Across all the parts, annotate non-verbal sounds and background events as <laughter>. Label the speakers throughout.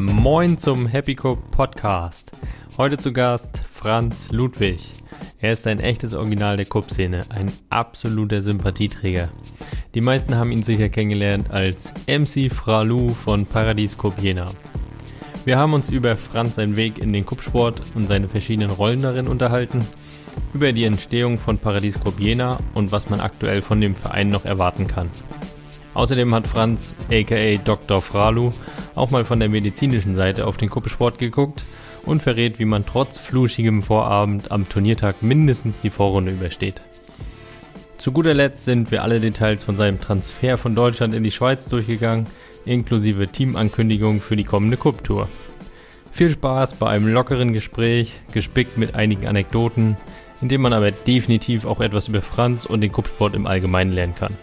Speaker 1: Moin zum Happy Cook Podcast. Heute zu Gast Franz Ludwig. Er ist ein echtes Original der Cup-Szene, ein absoluter Sympathieträger. Die meisten haben ihn sicher kennengelernt als MC Fralu von Paradies Cup Jena. Wir haben uns über Franz seinen Weg in den Cup-Sport und seine verschiedenen Rollen darin unterhalten, über die Entstehung von Paradies Cup Jena und was man aktuell von dem Verein noch erwarten kann. Außerdem hat Franz, aka Dr. Fralu, auch mal von der medizinischen Seite auf den Kuppelsport geguckt und verrät, wie man trotz fluschigem Vorabend am Turniertag mindestens die Vorrunde übersteht. Zu guter Letzt sind wir alle Details von seinem Transfer von Deutschland in die Schweiz durchgegangen, inklusive Teamankündigung für die kommende Cup-Tour. Viel Spaß bei einem lockeren Gespräch, gespickt mit einigen Anekdoten, in dem man aber definitiv auch etwas über Franz und den Kuppsport im Allgemeinen lernen kann.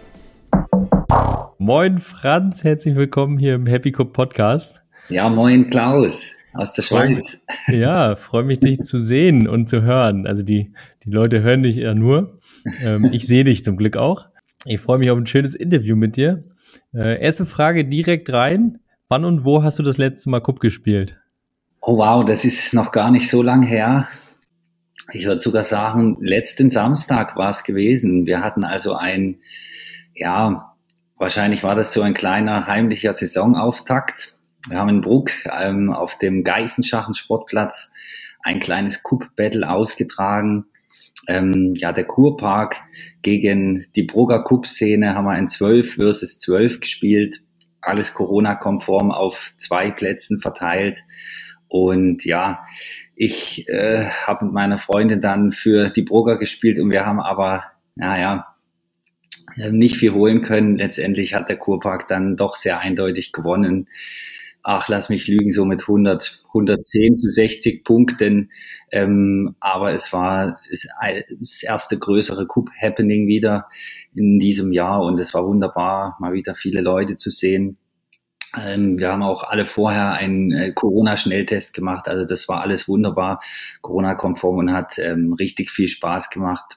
Speaker 1: Moin Franz, herzlich willkommen hier im Happy Cup Podcast.
Speaker 2: Ja, moin Klaus aus der Schweiz.
Speaker 1: Ja, freue mich dich zu sehen und zu hören. Also die, die Leute hören dich ja nur. Ähm, ich sehe dich zum Glück auch. Ich freue mich auf ein schönes Interview mit dir. Äh, erste Frage direkt rein. Wann und wo hast du das letzte Mal Cup gespielt?
Speaker 2: Oh wow, das ist noch gar nicht so lang her. Ich würde sogar sagen, letzten Samstag war es gewesen. Wir hatten also ein, ja, wahrscheinlich war das so ein kleiner heimlicher Saisonauftakt. Wir haben in Bruck ähm, auf dem Geissenschachen Sportplatz ein kleines Cup-Battle ausgetragen. Ähm, ja, der Kurpark gegen die Brugger Cup-Szene haben wir in 12 versus 12 gespielt. Alles Corona-konform auf zwei Plätzen verteilt. Und ja, ich äh, habe mit meiner Freundin dann für die Brugger gespielt und wir haben aber, naja, nicht viel holen können. Letztendlich hat der Kurpark dann doch sehr eindeutig gewonnen. Ach, lass mich lügen, so mit 100, 110 zu 60 Punkten. Ähm, aber es war das erste größere Cup-Happening wieder in diesem Jahr und es war wunderbar, mal wieder viele Leute zu sehen. Ähm, wir haben auch alle vorher einen äh, Corona-Schnelltest gemacht. Also das war alles wunderbar, Corona-konform und hat ähm, richtig viel Spaß gemacht.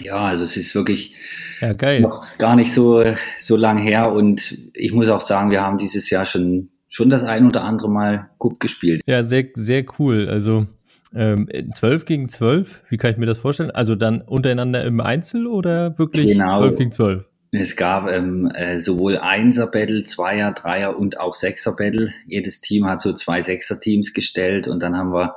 Speaker 2: Ja, also es ist wirklich
Speaker 1: ja,
Speaker 2: noch gar nicht so, so lang her. Und ich muss auch sagen, wir haben dieses Jahr schon, schon das ein oder andere Mal gut gespielt.
Speaker 1: Ja, sehr, sehr cool. Also ähm, 12 gegen 12, wie kann ich mir das vorstellen? Also dann untereinander im Einzel oder wirklich genau. 12 gegen 12?
Speaker 2: Es gab ähm, äh, sowohl Einser-Battle, Zweier, Dreier und auch Sechser-Battle. Jedes Team hat so zwei Sechser-Teams gestellt und dann haben wir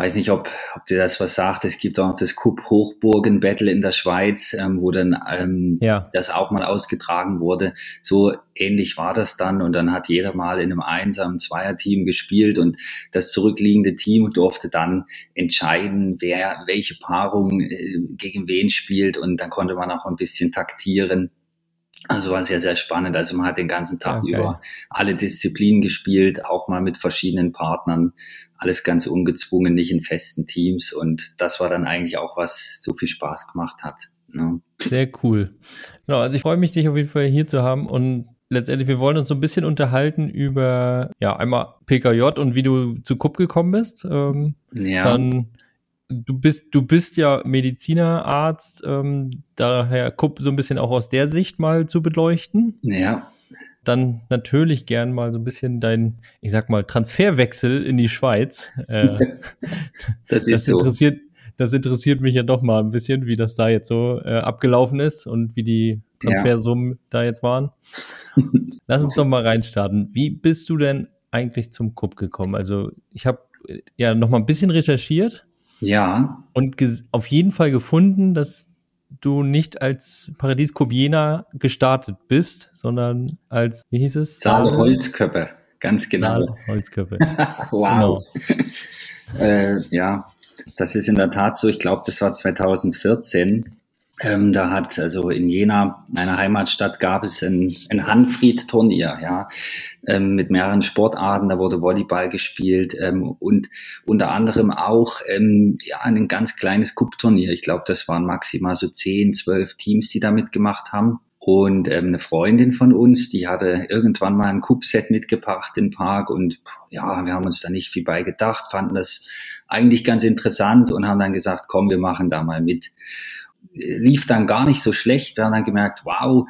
Speaker 2: weiß nicht, ob, ob dir das was sagt. Es gibt auch das Cup Hochburgen Battle in der Schweiz, ähm, wo dann ähm, ja. das auch mal ausgetragen wurde. So ähnlich war das dann und dann hat jeder mal in einem einsamen Zweierteam gespielt und das zurückliegende Team durfte dann entscheiden, wer welche Paarung äh, gegen wen spielt und dann konnte man auch ein bisschen taktieren. Also war sehr, sehr spannend. Also man hat den ganzen Tag okay. über alle Disziplinen gespielt, auch mal mit verschiedenen Partnern alles ganz ungezwungen, nicht in festen Teams. Und das war dann eigentlich auch, was so viel Spaß gemacht hat. Ne?
Speaker 1: Sehr cool. Genau, also ich freue mich, dich auf jeden Fall hier zu haben und letztendlich, wir wollen uns so ein bisschen unterhalten über, ja, einmal PKJ und wie du zu KUP gekommen bist. Ähm, ja. Dann, du bist, du bist ja Medizinerarzt, ähm, daher KUP so ein bisschen auch aus der Sicht mal zu beleuchten.
Speaker 2: Ja
Speaker 1: dann natürlich gern mal so ein bisschen dein, ich sag mal, Transferwechsel in die Schweiz. Äh, <laughs> das, das interessiert, so. das interessiert mich ja doch mal ein bisschen, wie das da jetzt so äh, abgelaufen ist und wie die Transfersummen ja. da jetzt waren. <laughs> Lass uns doch mal reinstarten. Wie bist du denn eigentlich zum Cup gekommen? Also ich habe äh, ja noch mal ein bisschen recherchiert.
Speaker 2: Ja.
Speaker 1: Und auf jeden Fall gefunden, dass du nicht als Paradies Jena gestartet bist, sondern als, wie hieß es?
Speaker 2: Saal Holzköppe, ganz genau.
Speaker 1: Saal Holzköppe. <laughs>
Speaker 2: wow. Genau. Äh, ja, das ist in der Tat so. Ich glaube, das war 2014. Ähm, da hat also in Jena, meiner Heimatstadt, gab es ein, ein Hanfried-Turnier, ja, ähm, mit mehreren Sportarten. Da wurde Volleyball gespielt ähm, und unter anderem auch ähm, ja ein ganz kleines Cup-Turnier. Ich glaube, das waren maximal so zehn, zwölf Teams, die da mitgemacht haben. Und ähm, eine Freundin von uns, die hatte irgendwann mal ein Cup-Set mitgebracht den Park und ja, wir haben uns da nicht viel bei gedacht, fanden das eigentlich ganz interessant und haben dann gesagt, komm, wir machen da mal mit lief dann gar nicht so schlecht. Wir haben dann gemerkt, wow,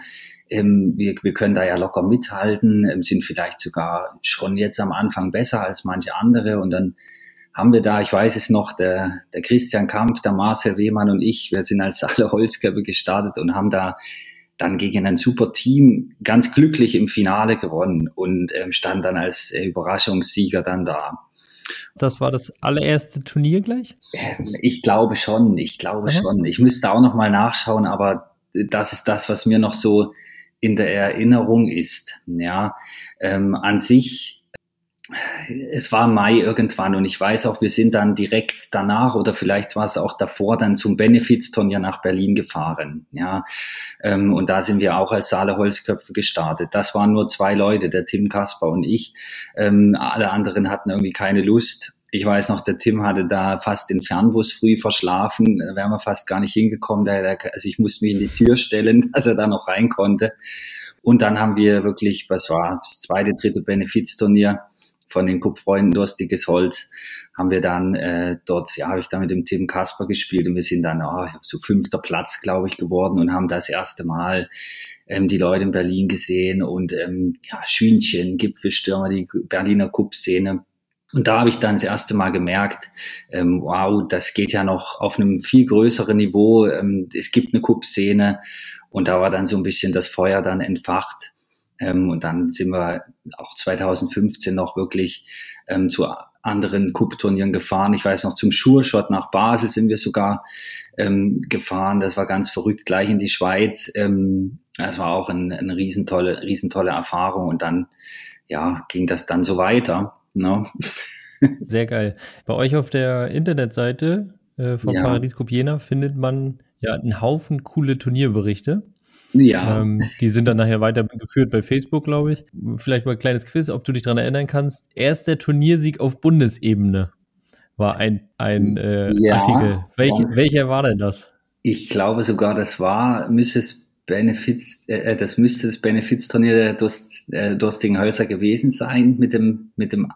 Speaker 2: ähm, wir, wir können da ja locker mithalten, ähm, sind vielleicht sogar schon jetzt am Anfang besser als manche andere und dann haben wir da, ich weiß es noch, der, der Christian Kamp, der Marcel Wehmann und ich, wir sind als alle Holzkörper gestartet und haben da dann gegen ein super Team ganz glücklich im Finale gewonnen und ähm, stand dann als äh, Überraschungssieger dann da.
Speaker 1: Das war das allererste Turnier gleich?
Speaker 2: Ähm, ich glaube schon, ich glaube Aha. schon. Ich müsste auch noch mal nachschauen, aber das ist das, was mir noch so in der Erinnerung ist. Ja, ähm, an sich es war Mai irgendwann und ich weiß auch, wir sind dann direkt danach oder vielleicht war es auch davor dann zum Benefizturnier nach Berlin gefahren. Ja, ähm, und da sind wir auch als Saale Holzköpfe gestartet. Das waren nur zwei Leute, der Tim Kasper und ich. Ähm, alle anderen hatten irgendwie keine Lust. Ich weiß noch, der Tim hatte da fast den Fernbus früh verschlafen. Da wären wir fast gar nicht hingekommen. also ich musste mich in die Tür stellen, <laughs> dass er da noch rein konnte. Und dann haben wir wirklich, was war das zweite, dritte Benefizturnier von den Kupfreunden Durstiges Holz haben wir dann äh, dort, ja, habe ich da mit dem Tim Kasper gespielt und wir sind dann oh, so fünfter Platz, glaube ich, geworden und haben das erste Mal ähm, die Leute in Berlin gesehen und ähm, ja, Schünchen, Gipfelstürmer, die Berliner Cup-Szene. Und da habe ich dann das erste Mal gemerkt, ähm, wow, das geht ja noch auf einem viel größeren Niveau. Ähm, es gibt eine Cup-Szene und da war dann so ein bisschen das Feuer dann entfacht. Ähm, und dann sind wir auch 2015 noch wirklich ähm, zu anderen Cup-Turnieren gefahren. Ich weiß noch, zum Schurschott nach Basel sind wir sogar ähm, gefahren. Das war ganz verrückt, gleich in die Schweiz. Ähm, das war auch ein, eine riesentolle, riesentolle Erfahrung. Und dann, ja, ging das dann so weiter. Ne? <laughs>
Speaker 1: Sehr geil. Bei euch auf der Internetseite äh, von ja. Paradies Cup Jena findet man ja einen Haufen coole Turnierberichte. Ja. Ähm, die sind dann nachher weitergeführt bei Facebook, glaube ich. Vielleicht mal ein kleines Quiz, ob du dich daran erinnern kannst. Erster Turniersieg auf Bundesebene war ein, ein äh, ja, Artikel. Welch, welcher war denn das?
Speaker 2: Ich glaube sogar, das war, müsste es Benefits, äh, äh das müsste das Benefizturnier der Durst, äh, Durstigen Hölzer gewesen sein mit dem, mit dem,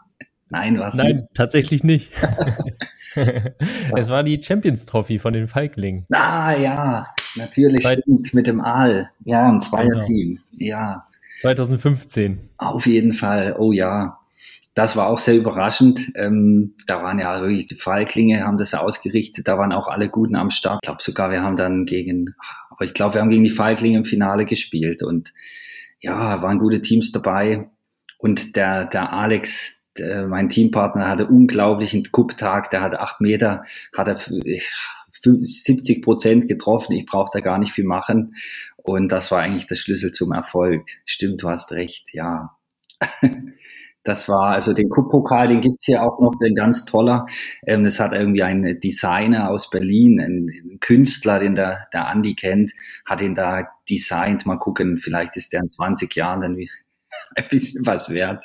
Speaker 1: nein, was Nein, nicht? tatsächlich nicht. <laughs> <laughs> es war die Champions Trophy von den Falklingen.
Speaker 2: Ah, ja, natürlich, Bei, stimmt, mit dem Aal. Ja, ein Zweierteam, genau. ja.
Speaker 1: 2015.
Speaker 2: Auf jeden Fall, oh ja. Das war auch sehr überraschend. Ähm, da waren ja wirklich die Falklinge, haben das ausgerichtet. Da waren auch alle Guten am Start. Ich glaube sogar, wir haben dann gegen, aber ich glaube, wir haben gegen die Falklinge im Finale gespielt. Und ja, waren gute Teams dabei. Und der, der Alex, der, mein Teampartner, hatte unglaublichen Cup-Tag. Der hatte acht Meter, hat er 70 Prozent getroffen. Ich brauchte gar nicht viel machen. Und das war eigentlich der Schlüssel zum Erfolg. Stimmt, du hast recht, ja. <laughs> Das war, also den Kupp-Pokal, den gibt's hier auch noch, den ganz toller. Ähm, das hat irgendwie ein Designer aus Berlin, ein, Künstler, den der, der Andi kennt, hat ihn da designt. Mal gucken, vielleicht ist der in 20 Jahren dann <laughs> ein bisschen was wert.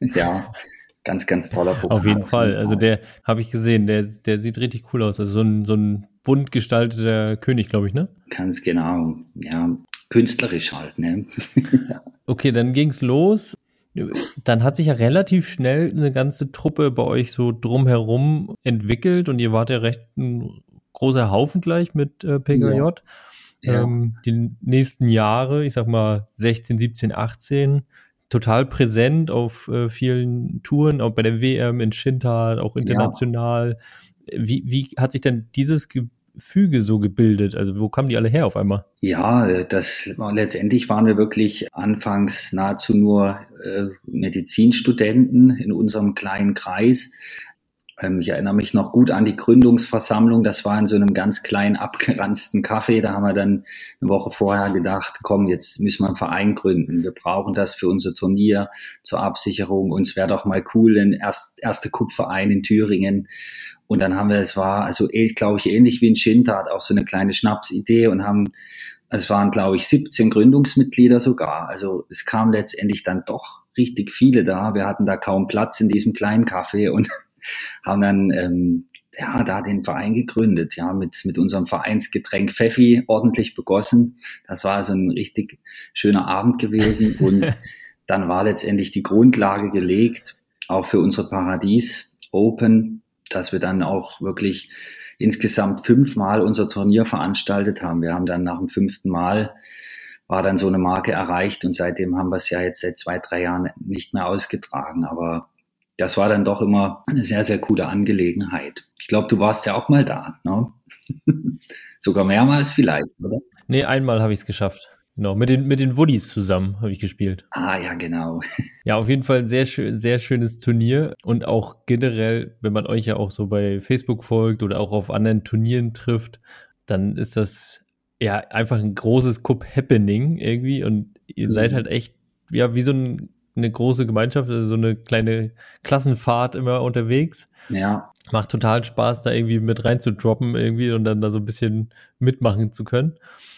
Speaker 2: Ja, ganz, ganz toller
Speaker 1: Pokal. Auf jeden Fall. Also der habe ich gesehen, der, der sieht richtig cool aus. Also so ein, so ein bunt gestalteter König, glaube ich, ne?
Speaker 2: Ganz genau. Ja, künstlerisch halt, ne? <laughs>
Speaker 1: okay, dann ging's los. Dann hat sich ja relativ schnell eine ganze Truppe bei euch so drumherum entwickelt und ihr wart ja recht ein großer Haufen gleich mit äh, PKJ. Ja. Ja. Ähm, die nächsten Jahre, ich sag mal 16, 17, 18, total präsent auf äh, vielen Touren, auch bei der WM in Schindhard, auch international. Ja. Wie, wie hat sich denn dieses Gefüge so gebildet? Also wo kamen die alle her auf einmal?
Speaker 2: Ja, das letztendlich waren wir wirklich anfangs nahezu nur äh, Medizinstudenten in unserem kleinen Kreis. Ähm, ich erinnere mich noch gut an die Gründungsversammlung. Das war in so einem ganz kleinen abgeranzten Café. Da haben wir dann eine Woche vorher gedacht, komm, jetzt müssen wir einen Verein gründen. Wir brauchen das für unser Turnier zur Absicherung. Und es wäre doch mal cool, ein erst, erste Kupferein in Thüringen. Und dann haben wir, es war also, glaube ich, ähnlich wie in Schindart, auch so eine kleine Schnapsidee und haben, es waren, glaube ich, 17 Gründungsmitglieder sogar. Also es kam letztendlich dann doch richtig viele da. Wir hatten da kaum Platz in diesem kleinen Café und haben dann ähm, ja, da den Verein gegründet, ja, mit, mit unserem Vereinsgetränk Pfeffi ordentlich begossen. Das war so ein richtig schöner Abend gewesen <laughs> und dann war letztendlich die Grundlage gelegt, auch für unsere Paradies Open, dass wir dann auch wirklich insgesamt fünfmal unser Turnier veranstaltet haben. Wir haben dann nach dem fünften Mal war dann so eine Marke erreicht und seitdem haben wir es ja jetzt seit zwei, drei Jahren nicht mehr ausgetragen. Aber das war dann doch immer eine sehr, sehr coole Angelegenheit. Ich glaube, du warst ja auch mal da, ne? <laughs> Sogar mehrmals vielleicht, oder?
Speaker 1: Nee, einmal habe ich es geschafft. Genau, mit den, mit den Woodies zusammen habe ich gespielt.
Speaker 2: Ah, ja, genau. <laughs>
Speaker 1: Ja, auf jeden Fall ein sehr, schön, sehr schönes Turnier und auch generell, wenn man euch ja auch so bei Facebook folgt oder auch auf anderen Turnieren trifft, dann ist das ja einfach ein großes Cup-Happening irgendwie und ihr mhm. seid halt echt, ja, wie so ein, eine große Gemeinschaft, also so eine kleine Klassenfahrt immer unterwegs.
Speaker 2: Ja.
Speaker 1: Macht total Spaß, da irgendwie mit reinzudroppen irgendwie und dann da so ein bisschen mitmachen zu können.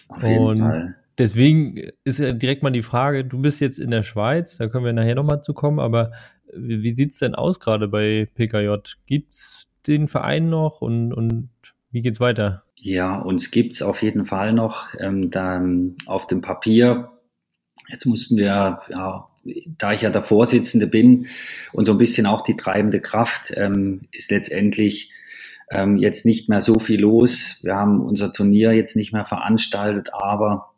Speaker 2: Auf jeden und Fall
Speaker 1: deswegen ist ja direkt mal die Frage, du bist jetzt in der Schweiz, da können wir nachher nochmal zu kommen, aber wie, wie sieht's denn aus gerade bei PKJ? Gibt's den Verein noch und, und wie geht's weiter?
Speaker 2: Ja, uns gibt's auf jeden Fall noch. Ähm, dann auf dem Papier, jetzt mussten wir, ja, da ich ja der Vorsitzende bin und so ein bisschen auch die treibende Kraft, ähm, ist letztendlich ähm, jetzt nicht mehr so viel los. Wir haben unser Turnier jetzt nicht mehr veranstaltet, aber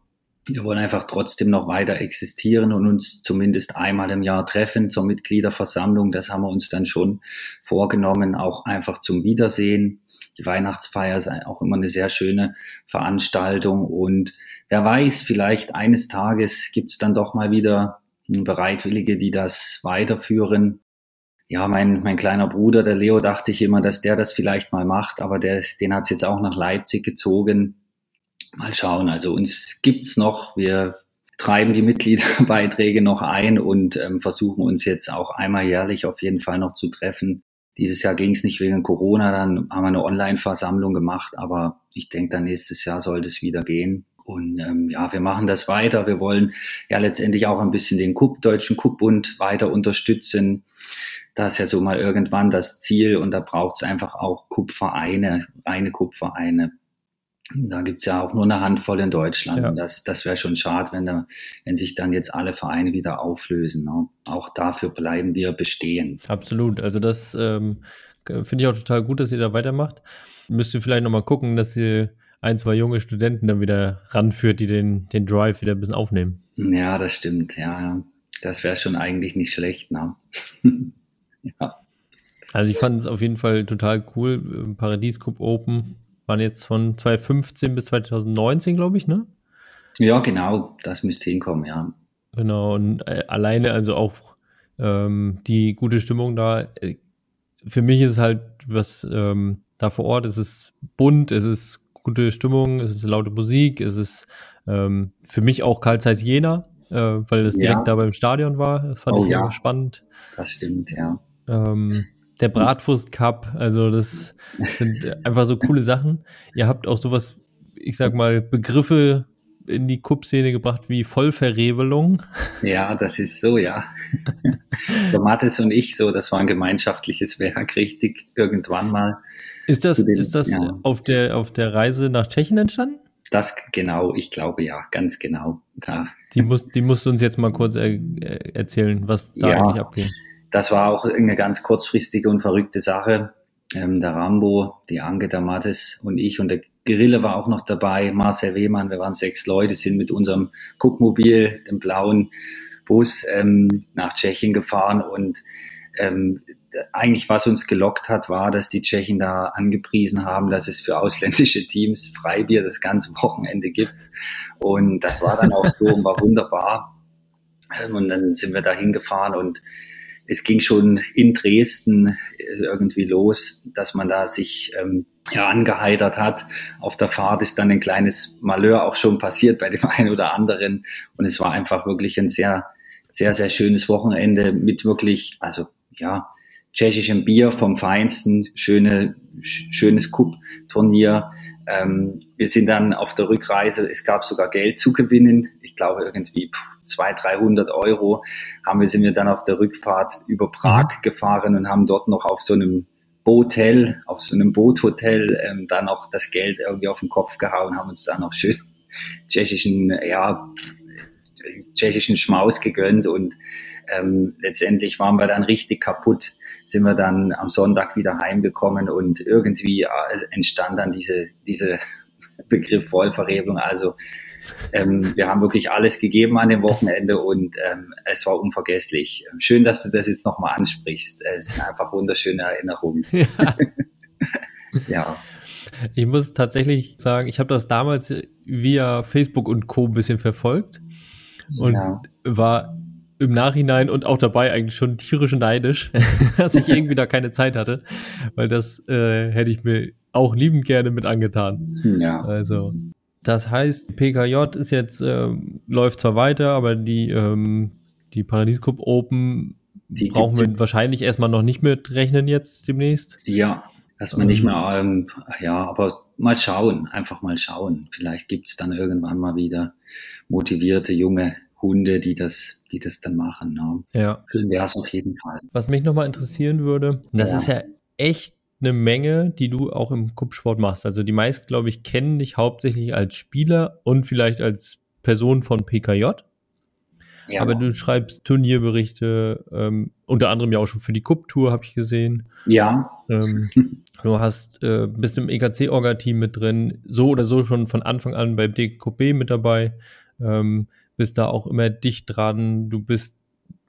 Speaker 2: wir wollen einfach trotzdem noch weiter existieren und uns zumindest einmal im Jahr treffen zur Mitgliederversammlung. Das haben wir uns dann schon vorgenommen, auch einfach zum Wiedersehen. Die Weihnachtsfeier ist auch immer eine sehr schöne Veranstaltung und wer weiß, vielleicht eines Tages gibt es dann doch mal wieder Bereitwillige, die das weiterführen. Ja, mein, mein kleiner Bruder, der Leo, dachte ich immer, dass der das vielleicht mal macht, aber der, den hat es jetzt auch nach Leipzig gezogen mal schauen. Also uns gibt's noch. Wir treiben die Mitgliederbeiträge noch ein und ähm, versuchen uns jetzt auch einmal jährlich auf jeden Fall noch zu treffen. Dieses Jahr ging es nicht wegen Corona, dann haben wir eine Online-Versammlung gemacht, aber ich denke, dann nächstes Jahr sollte es wieder gehen. Und ähm, ja, wir machen das weiter. Wir wollen ja letztendlich auch ein bisschen den Kup, Deutschen Kuppbund weiter unterstützen. Das ist ja so mal irgendwann das Ziel und da braucht es einfach auch Kupfereine, reine Kupfereine. Da gibt's ja auch nur eine Handvoll in Deutschland. Ja. Und das, das wäre schon schade, wenn, da, wenn sich dann jetzt alle Vereine wieder auflösen. Ne? Auch dafür bleiben wir bestehen.
Speaker 1: Absolut. Also das ähm, finde ich auch total gut, dass ihr da weitermacht. Müsst ihr vielleicht nochmal gucken, dass ihr ein, zwei junge Studenten dann wieder ranführt, die den, den Drive wieder ein bisschen aufnehmen.
Speaker 2: Ja, das stimmt. Ja, das wäre schon eigentlich nicht schlecht. Ne? <laughs>
Speaker 1: ja. Also ich fand es auf jeden Fall total cool. Paradies Cup Open waren jetzt von 2015 bis 2019, glaube ich, ne?
Speaker 2: Ja, genau, das müsste hinkommen, ja.
Speaker 1: Genau, und äh, alleine also auch ähm, die gute Stimmung da. Äh, für mich ist es halt was ähm, da vor Ort, es ist bunt, es ist gute Stimmung, es ist laute Musik, es ist ähm, für mich auch Karl Zeiss Jena, äh, weil das direkt ja. da beim Stadion war. Das fand oh, ich ja. spannend.
Speaker 2: Das stimmt, ja.
Speaker 1: Ähm, der Bratwurst Cup. Also das sind einfach so coole Sachen. Ihr habt auch sowas, ich sag mal, Begriffe in die Cup-Szene gebracht wie Vollverrebelung.
Speaker 2: Ja, das ist so, ja. <laughs> Der Mattes und ich, so, das war ein gemeinschaftliches Werk, richtig, irgendwann mal.
Speaker 1: Ist das, den, ist das ja. auf, der, auf der Reise nach Tschechien entstanden?
Speaker 2: Das genau, ich glaube ja, ganz genau.
Speaker 1: Da. Die, muss, die musst du uns jetzt mal kurz er, erzählen, was da ja. eigentlich abgeht
Speaker 2: das war auch eine ganz kurzfristige und verrückte Sache. Ähm, der Rambo, die Anke, der Mattes und ich und der Gerille war auch noch dabei, Marcel Wehmann, wir waren sechs Leute, sind mit unserem Guckmobil, dem blauen Bus, ähm, nach Tschechien gefahren und ähm, eigentlich was uns gelockt hat, war, dass die Tschechen da angepriesen haben, dass es für ausländische Teams Freibier das ganze Wochenende gibt. Und das war dann auch so und war wunderbar. Ähm, und dann sind wir da hingefahren und es ging schon in Dresden äh, irgendwie los, dass man da sich ähm, ja, angeheitert hat. Auf der Fahrt ist dann ein kleines Malheur auch schon passiert bei dem <laughs> einen oder anderen. Und es war einfach wirklich ein sehr, sehr, sehr schönes Wochenende mit wirklich, also ja, tschechischem Bier vom Feinsten, schöne, schönes Cup-Turnier. Ähm, wir sind dann auf der Rückreise, es gab sogar Geld zu gewinnen. Ich glaube irgendwie 200, 300 Euro haben wir, sind wir dann auf der Rückfahrt über Prag mhm. gefahren und haben dort noch auf so einem Boothotel, auf so einem Boothotel ähm, dann noch das Geld irgendwie auf den Kopf gehauen, haben uns dann noch schön <laughs> tschechischen, ja, tschechischen Schmaus gegönnt und ähm, letztendlich waren wir dann richtig kaputt, sind wir dann am Sonntag wieder heimgekommen und irgendwie äh, entstand dann diese, diese <laughs> Begriff Vollverrebung. Also ähm, wir haben wirklich alles gegeben an dem Wochenende und ähm, es war unvergesslich. Schön, dass du das jetzt nochmal ansprichst. Es sind einfach wunderschöne Erinnerungen. Ja. <laughs>
Speaker 1: ja. Ich muss tatsächlich sagen, ich habe das damals via Facebook und Co. ein bisschen verfolgt und ja. war im Nachhinein und auch dabei eigentlich schon tierisch neidisch, <laughs> dass ich irgendwie da keine Zeit hatte, weil das äh, hätte ich mir auch liebend gerne mit angetan. Ja. Also das heißt, PKJ ist jetzt äh, läuft zwar weiter, aber die ähm, die Paradies Cup Open die brauchen wir wahrscheinlich erstmal noch nicht mit rechnen jetzt demnächst.
Speaker 2: Ja, erstmal nicht mehr. Ähm, ja, aber mal schauen, einfach mal schauen. Vielleicht gibt's dann irgendwann mal wieder motivierte junge Hunde, die das, die das dann machen. Ne? Ja. Schön wäre es auf jeden Fall.
Speaker 1: Was mich nochmal interessieren würde, das ja. ist ja echt eine Menge, die du auch im Kuppsport machst. Also die meisten, glaube ich, kennen dich hauptsächlich als Spieler und vielleicht als Person von PKJ. Ja. Aber du schreibst Turnierberichte, ähm, unter anderem ja auch schon für die Cup-Tour, habe ich gesehen.
Speaker 2: Ja.
Speaker 1: Ähm, <laughs> du hast, äh, bist im EKC-Orga-Team mit drin, so oder so schon von Anfang an bei DKB mit dabei. Ähm, bist da auch immer dicht dran. Du bist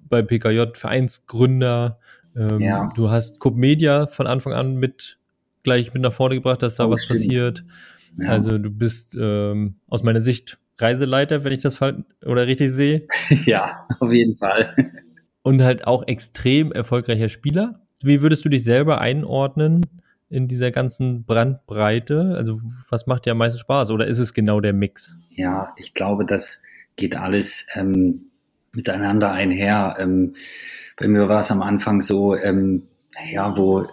Speaker 1: bei PKJ Vereinsgründer. Ähm, ja. Du hast Coop Media von Anfang an mit gleich mit nach vorne gebracht, dass da oh, was stimmt. passiert. Ja. Also du bist ähm, aus meiner Sicht Reiseleiter, wenn ich das oder richtig sehe. <laughs>
Speaker 2: Ja, auf jeden Fall.
Speaker 1: Und halt auch extrem erfolgreicher Spieler. Wie würdest du dich selber einordnen in dieser ganzen Brandbreite? Also was macht dir am meisten Spaß oder ist es genau der Mix?
Speaker 2: Ja, ich glaube, dass geht alles ähm, miteinander einher. Ähm, bei mir war es am Anfang so, ähm, ja, wo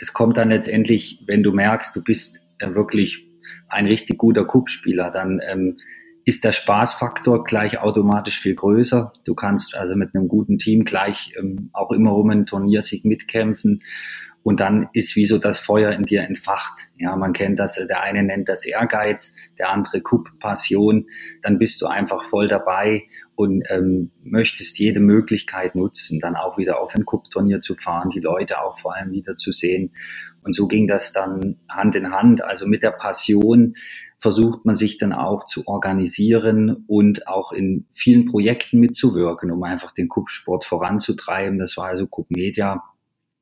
Speaker 2: es kommt dann letztendlich, wenn du merkst, du bist äh, wirklich ein richtig guter Kuppspieler, dann ähm, ist der Spaßfaktor gleich automatisch viel größer. Du kannst also mit einem guten Team gleich ähm, auch immer um einen Turniersieg mitkämpfen. Und dann ist wie so das Feuer in dir entfacht. Ja, man kennt das, der eine nennt das Ehrgeiz, der andere Kup Passion. Dann bist du einfach voll dabei und ähm, möchtest jede Möglichkeit nutzen, dann auch wieder auf ein Cup-Turnier zu fahren, die Leute auch vor allem wieder zu sehen. Und so ging das dann Hand in Hand. Also mit der Passion versucht man sich dann auch zu organisieren und auch in vielen Projekten mitzuwirken, um einfach den Cup-Sport voranzutreiben. Das war also Cup Media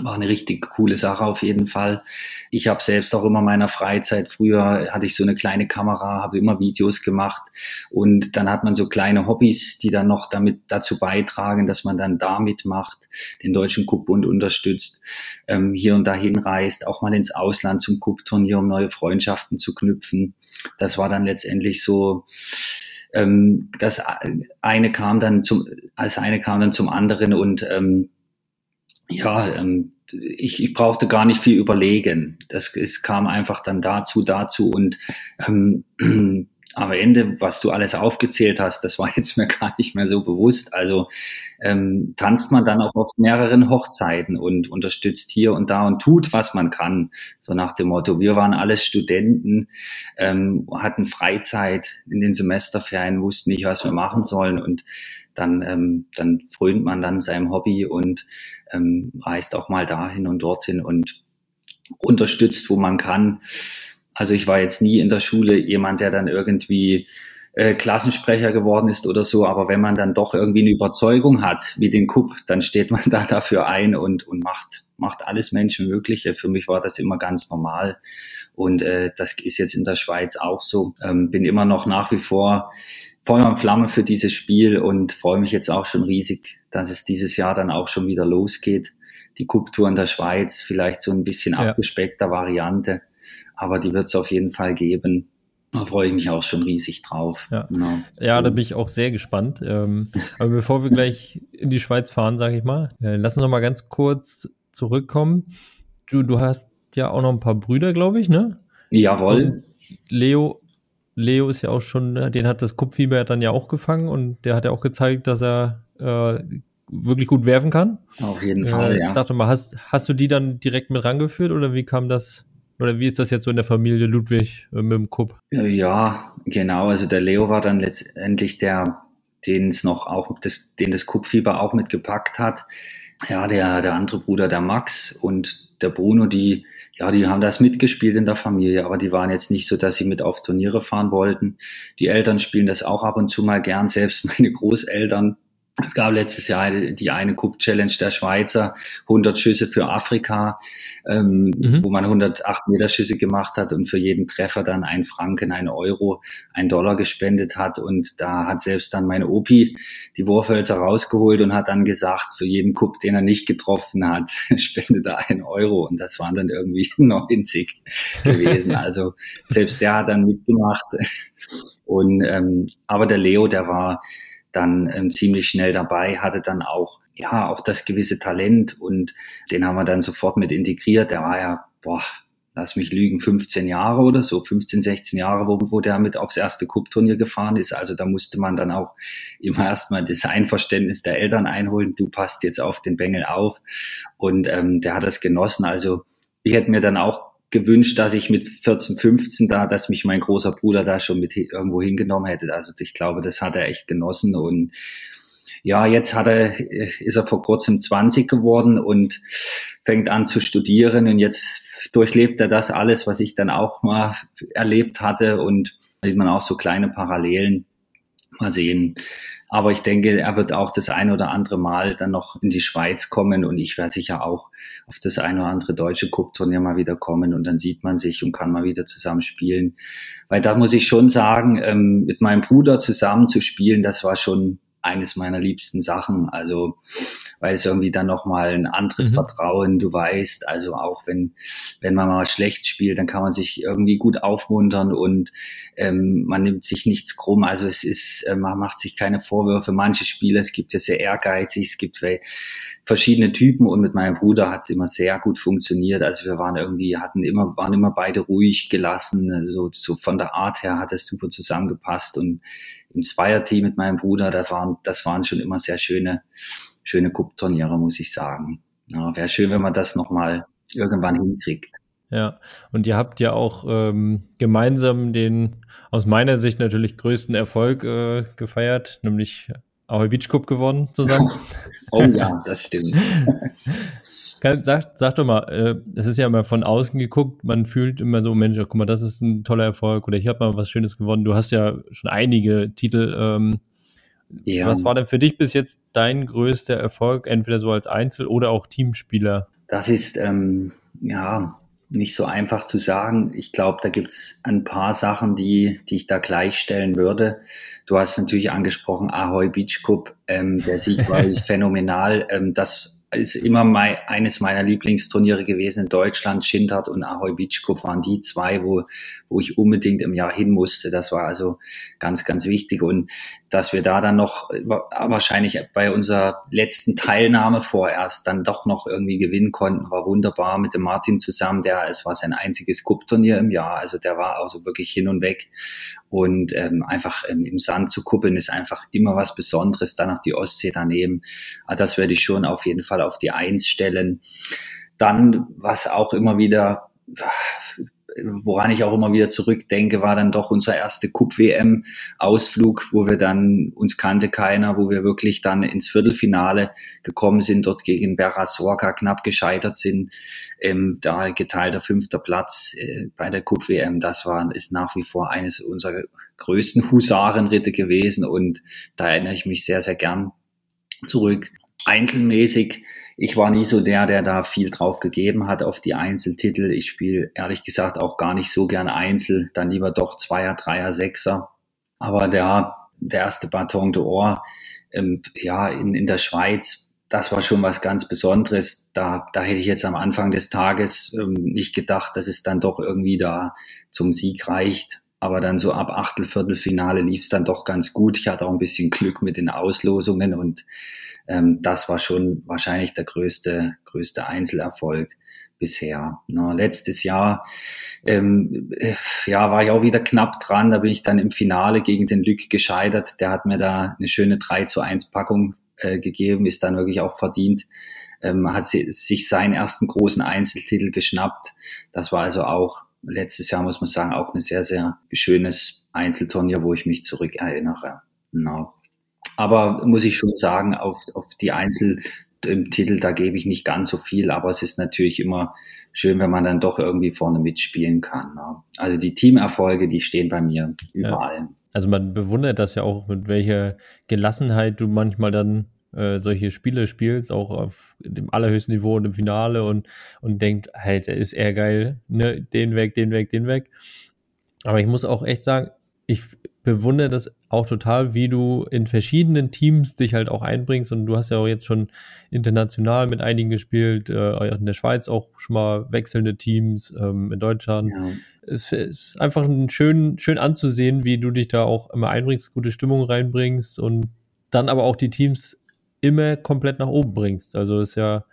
Speaker 2: war eine richtig coole Sache auf jeden Fall. Ich habe selbst auch immer meiner Freizeit, früher hatte ich so eine kleine Kamera, habe immer Videos gemacht und dann hat man so kleine Hobbys, die dann noch damit dazu beitragen, dass man dann damit macht, den Deutschen Cup-Bund unterstützt, ähm, hier und dahin reist, auch mal ins Ausland zum Cup-Turnier, um neue Freundschaften zu knüpfen. Das war dann letztendlich so, ähm, das eine kam dann zum, als eine kam dann zum anderen und ähm, ja, ähm, ich, ich brauchte gar nicht viel überlegen. Das es kam einfach dann dazu, dazu und ähm, <clears throat> am Ende, was du alles aufgezählt hast, das war <laughs> jetzt mir gar nicht mehr so bewusst. Also ähm, tanzt man dann auch auf mehreren Hochzeiten und unterstützt hier und da und tut, was man kann. So nach dem Motto, wir waren alles Studenten, ähm, hatten Freizeit in den Semesterferien, wussten nicht, was wir machen sollen und dann, ähm, dann frönt man dann seinem Hobby und ähm, reist auch mal dahin und dorthin und unterstützt, wo man kann. Also ich war jetzt nie in der Schule jemand, der dann irgendwie äh, Klassensprecher geworden ist oder so, aber wenn man dann doch irgendwie eine Überzeugung hat, wie den Kupp, dann steht man <laughs> da dafür ein und, und macht, macht alles Menschenmögliche. Für mich war das immer ganz normal. Und äh, das ist jetzt in der Schweiz auch so. Ähm, bin immer noch nach wie vor Feuer und Flamme für dieses Spiel und freue mich jetzt auch schon riesig, dass es dieses Jahr dann auch schon wieder losgeht. Die Cup-Tour in der Schweiz, vielleicht so ein bisschen ja. abgespeckter Variante, aber die wird es auf jeden Fall geben. Da freue ich mich auch schon riesig drauf.
Speaker 1: Ja, genau. ja da bin ich auch sehr gespannt. Ähm, aber bevor wir gleich in die Schweiz fahren, sage ich mal, äh, lass uns noch mal ganz kurz zurückkommen. Du, du hast ja auch noch ein paar Brüder, glaube ich, ne?
Speaker 2: Jawohl. Und
Speaker 1: Leo Leo ist ja auch schon, den hat das Kupfieber dann ja auch gefangen und der hat ja auch gezeigt, dass er äh, wirklich gut werfen kann.
Speaker 2: Auf jeden Fall,
Speaker 1: äh, ja. Sag doch mal, hast, hast du die dann direkt mit rangeführt oder wie kam das, oder wie ist das jetzt so in der Familie Ludwig äh, mit dem Kupp?
Speaker 2: Ja, genau, also der Leo war dann letztendlich der, den es noch auch, das, den das Kupfieber auch mitgepackt hat. Ja, der, der andere Bruder, der Max und der Bruno, die ja, die haben das mitgespielt in der Familie, aber die waren jetzt nicht so, dass sie mit auf Turniere fahren wollten. Die Eltern spielen das auch ab und zu mal gern, selbst <laughs> meine Großeltern es gab letztes Jahr die eine Cup Challenge der Schweizer, 100 Schüsse für Afrika, ähm, mhm. wo man 108 Meter Schüsse gemacht hat und für jeden Treffer dann ein Franken, ein Euro, ein Dollar gespendet hat. Und da hat selbst dann meine Opi die Wurfhölzer rausgeholt und hat dann gesagt, für jeden Cup, den er nicht getroffen hat, <laughs> spendet er ein Euro. Und das waren dann irgendwie <laughs> 90 gewesen. <laughs> Also selbst der hat dann mitgemacht. Und ähm, aber der Leo, der war dann ähm, ziemlich schnell dabei, hatte dann auch, ja, auch das gewisse Talent und den haben wir dann sofort mit integriert. Der war ja, boah, lass mich lügen, 15 Jahre oder so, 15, 16 Jahre, wo, wo der mit aufs erste Cup-Turnier gefahren ist. Also da musste man dann auch immer <laughs> erstmal das Einverständnis der Eltern einholen. Du passt jetzt auf den Bengel auf. Und ähm, der hat das genossen. Also ich hätte mir dann auch gewünscht, dass ich mit 14, 15 da, dass mich mein großer Bruder da schon mit irgendwo hingenommen hätte. Also ich glaube, das hat er echt genossen und ja, jetzt hat er, ist er vor kurzem 20 geworden und fängt an zu studieren und jetzt durchlebt er das alles, was ich dann auch mal erlebt hatte und sieht man auch so kleine Parallelen. Mal sehen, aber ich denke, er wird auch das ein oder andere Mal dann noch in die Schweiz kommen und ich werde sicher auch auf das ein oder andere deutsche Cup-Turnier mal wieder kommen und dann sieht man sich und kann mal wieder zusammen spielen. Weil da muss ich schon sagen, ähm, mit meinem Bruder zusammen zu spielen, das war schon eines meiner liebsten Sachen. Also, weil es irgendwie dann nochmal ein anderes mhm. Vertrauen, du weißt, also auch wenn, wenn man mal schlecht spielt, dann kann man sich irgendwie gut aufmuntern und ähm, man nimmt sich nichts krumm. Also es ist, äh, man macht sich keine Vorwürfe. Manche Spieler, es gibt ja sehr ehrgeizig, es gibt verschiedene Typen und mit meinem Bruder hat es immer sehr gut funktioniert. Also wir waren irgendwie, hatten immer, waren immer beide ruhig gelassen. Also so von der Art her hat es super zusammengepasst und im Zweierteam mit meinem Bruder, das waren, das waren schon immer sehr schöne, schöne Cup-Turniere, muss ich sagen. Ja, Wäre schön, wenn man das nochmal irgendwann hinkriegt.
Speaker 1: Ja, und ihr habt ja auch ähm, gemeinsam den aus meiner Sicht natürlich größten Erfolg äh, gefeiert, nämlich Ahoy Beach Cup gewonnen zusammen. <laughs>
Speaker 2: oh ja, das stimmt. <laughs>
Speaker 1: Sag, sag doch mal, äh, es ist ja immer von außen geguckt, man fühlt immer so, Mensch, guck mal, das ist ein toller Erfolg oder ich habe mal was Schönes gewonnen. Du hast ja schon einige Titel. Ähm, ja. Was war denn für dich bis jetzt dein größter Erfolg, entweder so als Einzel- oder auch Teamspieler?
Speaker 2: Das ist, ähm, ja, nicht so einfach zu sagen. Ich glaube, da gibt's ein paar Sachen, die, die ich da gleichstellen würde. Du hast natürlich angesprochen, Ahoy Beach Cup. Ähm, der Sieg war <laughs> phänomenal. Ähm, das ist immer mein, eines meiner Lieblingsturniere gewesen in Deutschland. Schindert und Ahoy Beach Cup waren die zwei, wo, wo ich unbedingt im Jahr hin musste. Das war also ganz, ganz wichtig. Und dass wir da dann noch wahrscheinlich bei unserer letzten Teilnahme vorerst dann doch noch irgendwie gewinnen konnten, war wunderbar mit dem Martin zusammen. Der, es war sein einziges Cup-Turnier im Jahr. Also der war also wirklich hin und weg. Und ähm, einfach ähm, im Sand zu kuppeln ist einfach immer was Besonderes. Dann noch die Ostsee daneben. Also das werde ich schon auf jeden Fall auf die Eins stellen. Dann, was auch immer wieder woran ich auch immer wieder zurückdenke, war dann doch unser erste Cup-WM-Ausflug, wo wir dann, uns kannte keiner, wo wir wirklich dann ins Viertelfinale gekommen sind, dort gegen Berra knapp gescheitert sind. Ähm, da geteilter fünfter Platz äh, bei der Cup-WM, das war, ist nach wie vor eines unserer größten Husarenritte gewesen und da erinnere ich mich sehr, sehr gern zurück. Einzelmäßig ich war nie so der, der da viel drauf gegeben hat auf die Einzeltitel. Ich spiele ehrlich gesagt auch gar nicht so gern Einzel, dann lieber doch Zweier, Dreier, Sechser. Aber der, der erste Baton d'Or, ähm, ja, in, in der Schweiz, das war schon was ganz Besonderes. Da, da hätte ich jetzt am Anfang des Tages ähm, nicht gedacht, dass es dann doch irgendwie da zum Sieg reicht. Aber dann so ab Achtel, Viertelfinale lief es dann doch ganz gut. Ich hatte auch ein bisschen Glück mit den Auslosungen und ähm, das war schon wahrscheinlich der größte, größte Einzelerfolg bisher. Na, letztes Jahr ähm, äh, ja, war ich auch wieder knapp dran. Da bin ich dann im Finale gegen den Lück gescheitert. Der hat mir da eine schöne 3 zu 1 Packung äh, gegeben, ist dann wirklich auch verdient. Ähm, hat sich seinen ersten großen Einzeltitel geschnappt. Das war also auch letztes Jahr, muss man sagen, auch ein sehr, sehr schönes Einzelturnier, wo ich mich zurück erinnere. Genau. Aber muss ich schon sagen, auf, auf die Einzel im Titel, da gebe ich nicht ganz so viel, aber es ist natürlich immer schön, wenn man dann doch irgendwie vorne mitspielen kann. Ne? Also die Teamerfolge, die stehen bei mir überall. Ja.
Speaker 1: Also man bewundert das ja auch, mit welcher Gelassenheit du manchmal dann äh, solche Spiele spielst, auch auf dem allerhöchsten Niveau und im Finale und, und denkt, halt, er ist eher geil, ne, den weg, den weg, den weg. Aber ich muss auch echt sagen, ich bewundere das auch total, wie du in verschiedenen Teams dich halt auch einbringst. Und du hast ja auch jetzt schon international mit einigen gespielt, äh, in der Schweiz auch schon mal wechselnde Teams, ähm, in Deutschland. Ja. Es ist einfach ein schön, schön anzusehen, wie du dich da auch immer einbringst, gute Stimmung reinbringst und dann aber auch die Teams immer komplett nach oben bringst. Also ist ja,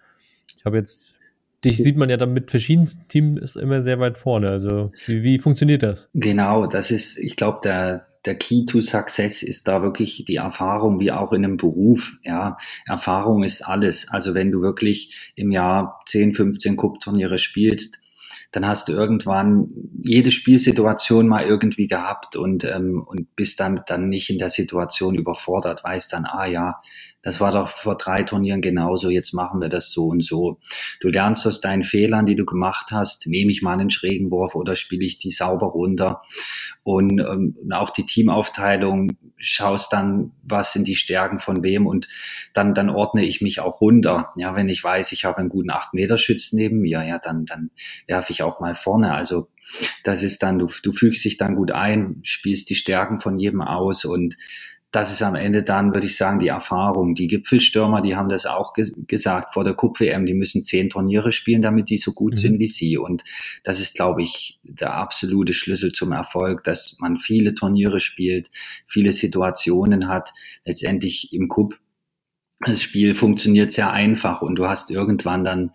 Speaker 1: ich habe jetzt dich sieht man ja dann mit verschiedensten Teams immer sehr weit vorne. Also wie, wie funktioniert das?
Speaker 2: Genau, das ist, ich glaube, der, der Key to Success ist da wirklich die Erfahrung, wie auch in einem Beruf. Ja, Erfahrung ist alles. Also wenn du wirklich im Jahr 10, 15 Cup-Turniere spielst, dann hast du irgendwann jede Spielsituation mal irgendwie gehabt und, ähm, und bist dann, dann nicht in der Situation überfordert, weißt dann, ah ja, das war doch vor drei Turnieren genauso, jetzt machen wir das so und so. Du lernst aus deinen Fehlern, die du gemacht hast, nehme ich mal einen schrägen Wurf oder spiele ich die sauber runter. Und ähm, auch die Teamaufteilung, schaust dann, was sind die Stärken von wem und dann, dann ordne ich mich auch runter. Ja, wenn ich weiß, ich habe einen guten 8-Meter-Schütz neben mir, ja, dann, dann werfe ich auch mal vorne. Also das ist dann, du, du fügst dich dann gut ein, spielst die Stärken von jedem aus und das ist am Ende dann, würde ich sagen, die Erfahrung. Die Gipfelstürmer, die haben das auch ge gesagt vor der Cup-WM, die müssen zehn Turniere spielen, damit die so gut mhm. sind wie sie. Und das ist, glaube ich, der absolute Schlüssel zum Erfolg, dass man viele Turniere spielt, viele Situationen hat. Letztendlich im Cup das Spiel funktioniert sehr einfach und du hast irgendwann dann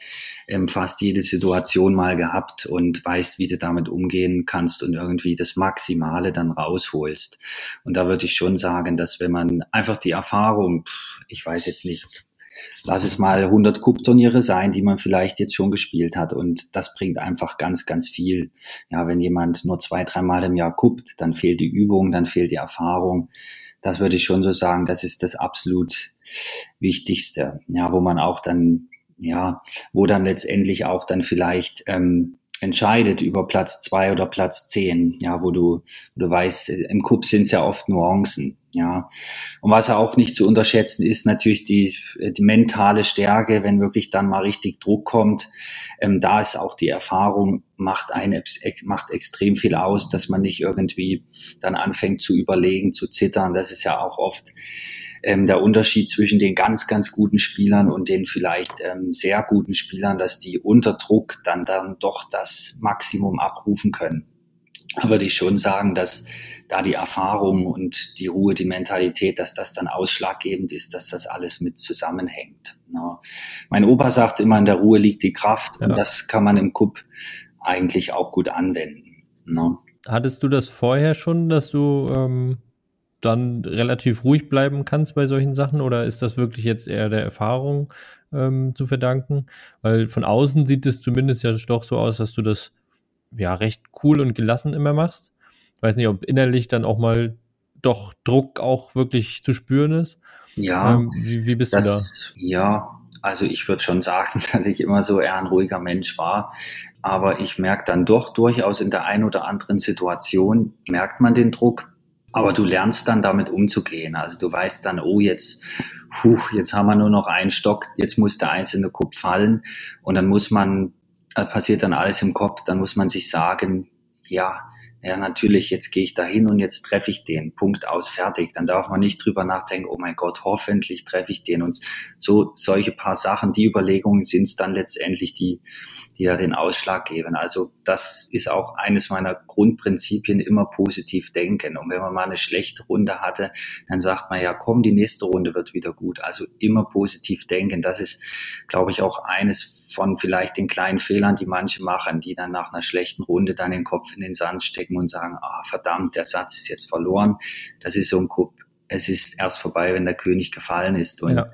Speaker 2: ähm, fast jede Situation mal gehabt und weißt, wie du damit umgehen kannst und irgendwie das Maximale dann rausholst. Und da würde ich schon sagen, dass wenn man einfach die Erfahrung, ich weiß jetzt nicht, lass es mal 100 Cup-Turniere sein, die man vielleicht jetzt schon gespielt hat und das bringt einfach ganz, ganz viel. Ja, wenn jemand nur zwei, dreimal im Jahr kuppt, dann fehlt die Übung, dann fehlt die Erfahrung das würde ich schon so sagen, das ist das absolut Wichtigste, ja, wo man auch dann, ja, wo dann letztendlich auch dann vielleicht ähm, entscheidet über Platz zwei oder Platz zehn, ja, wo du, wo du weißt, im Cup sind es ja oft Nuancen, ja. Und was auch nicht zu unterschätzen ist natürlich die, die mentale Stärke, wenn wirklich dann mal richtig Druck kommt. Ähm, da ist auch die Erfahrung, macht eine, macht extrem viel aus, dass man nicht irgendwie dann anfängt zu überlegen, zu zittern. Das ist ja auch oft ähm, der Unterschied zwischen den ganz, ganz guten Spielern und den vielleicht ähm, sehr guten Spielern, dass die unter Druck dann, dann doch das Maximum abrufen können. Da würde ich schon sagen, dass da die Erfahrung und die Ruhe, die Mentalität, dass das dann ausschlaggebend ist, dass das alles mit zusammenhängt. Ja. Mein Opa sagt immer, in der Ruhe liegt die Kraft ja. und das kann man im Cup eigentlich auch gut anwenden.
Speaker 1: Ja. Hattest du das vorher schon, dass du ähm, dann relativ ruhig bleiben kannst bei solchen Sachen oder ist das wirklich jetzt eher der Erfahrung ähm, zu verdanken? Weil von außen sieht es zumindest ja doch so aus, dass du das ja recht cool und gelassen immer machst. Ich weiß nicht, ob innerlich dann auch mal doch Druck auch wirklich zu spüren ist.
Speaker 2: Ja. Ähm, wie, wie, bist das, du da? Ja, also ich würde schon sagen, <laughs> dass ich immer so eher ein ruhiger Mensch war. Aber ich merke dann doch durchaus in der einen oder anderen Situation, merkt man den Druck. Aber du lernst dann damit umzugehen. Also du weißt dann, oh, jetzt, puh, jetzt haben wir nur noch einen Stock, jetzt muss der einzelne Kopf fallen. Und dann muss man, äh, passiert dann alles im Kopf, dann muss man sich sagen, ja, ja, natürlich, jetzt gehe ich da hin und jetzt treffe ich den. Punkt aus, fertig. Dann darf man nicht drüber nachdenken, oh mein Gott, hoffentlich treffe ich den. Und so solche paar Sachen, die Überlegungen sind es dann letztendlich, die, die da den Ausschlag geben. Also das ist auch eines meiner Grundprinzipien, immer positiv denken. Und wenn man mal eine schlechte Runde hatte, dann sagt man ja, komm, die nächste Runde wird wieder gut. Also immer positiv denken. Das ist, glaube ich, auch eines von vielleicht den kleinen Fehlern, die manche machen, die dann nach einer schlechten Runde dann den Kopf in den Sand stecken und sagen, ah, verdammt, der Satz ist jetzt verloren. Das ist so ein Kupp. Es ist erst vorbei, wenn der König gefallen ist. Und ja.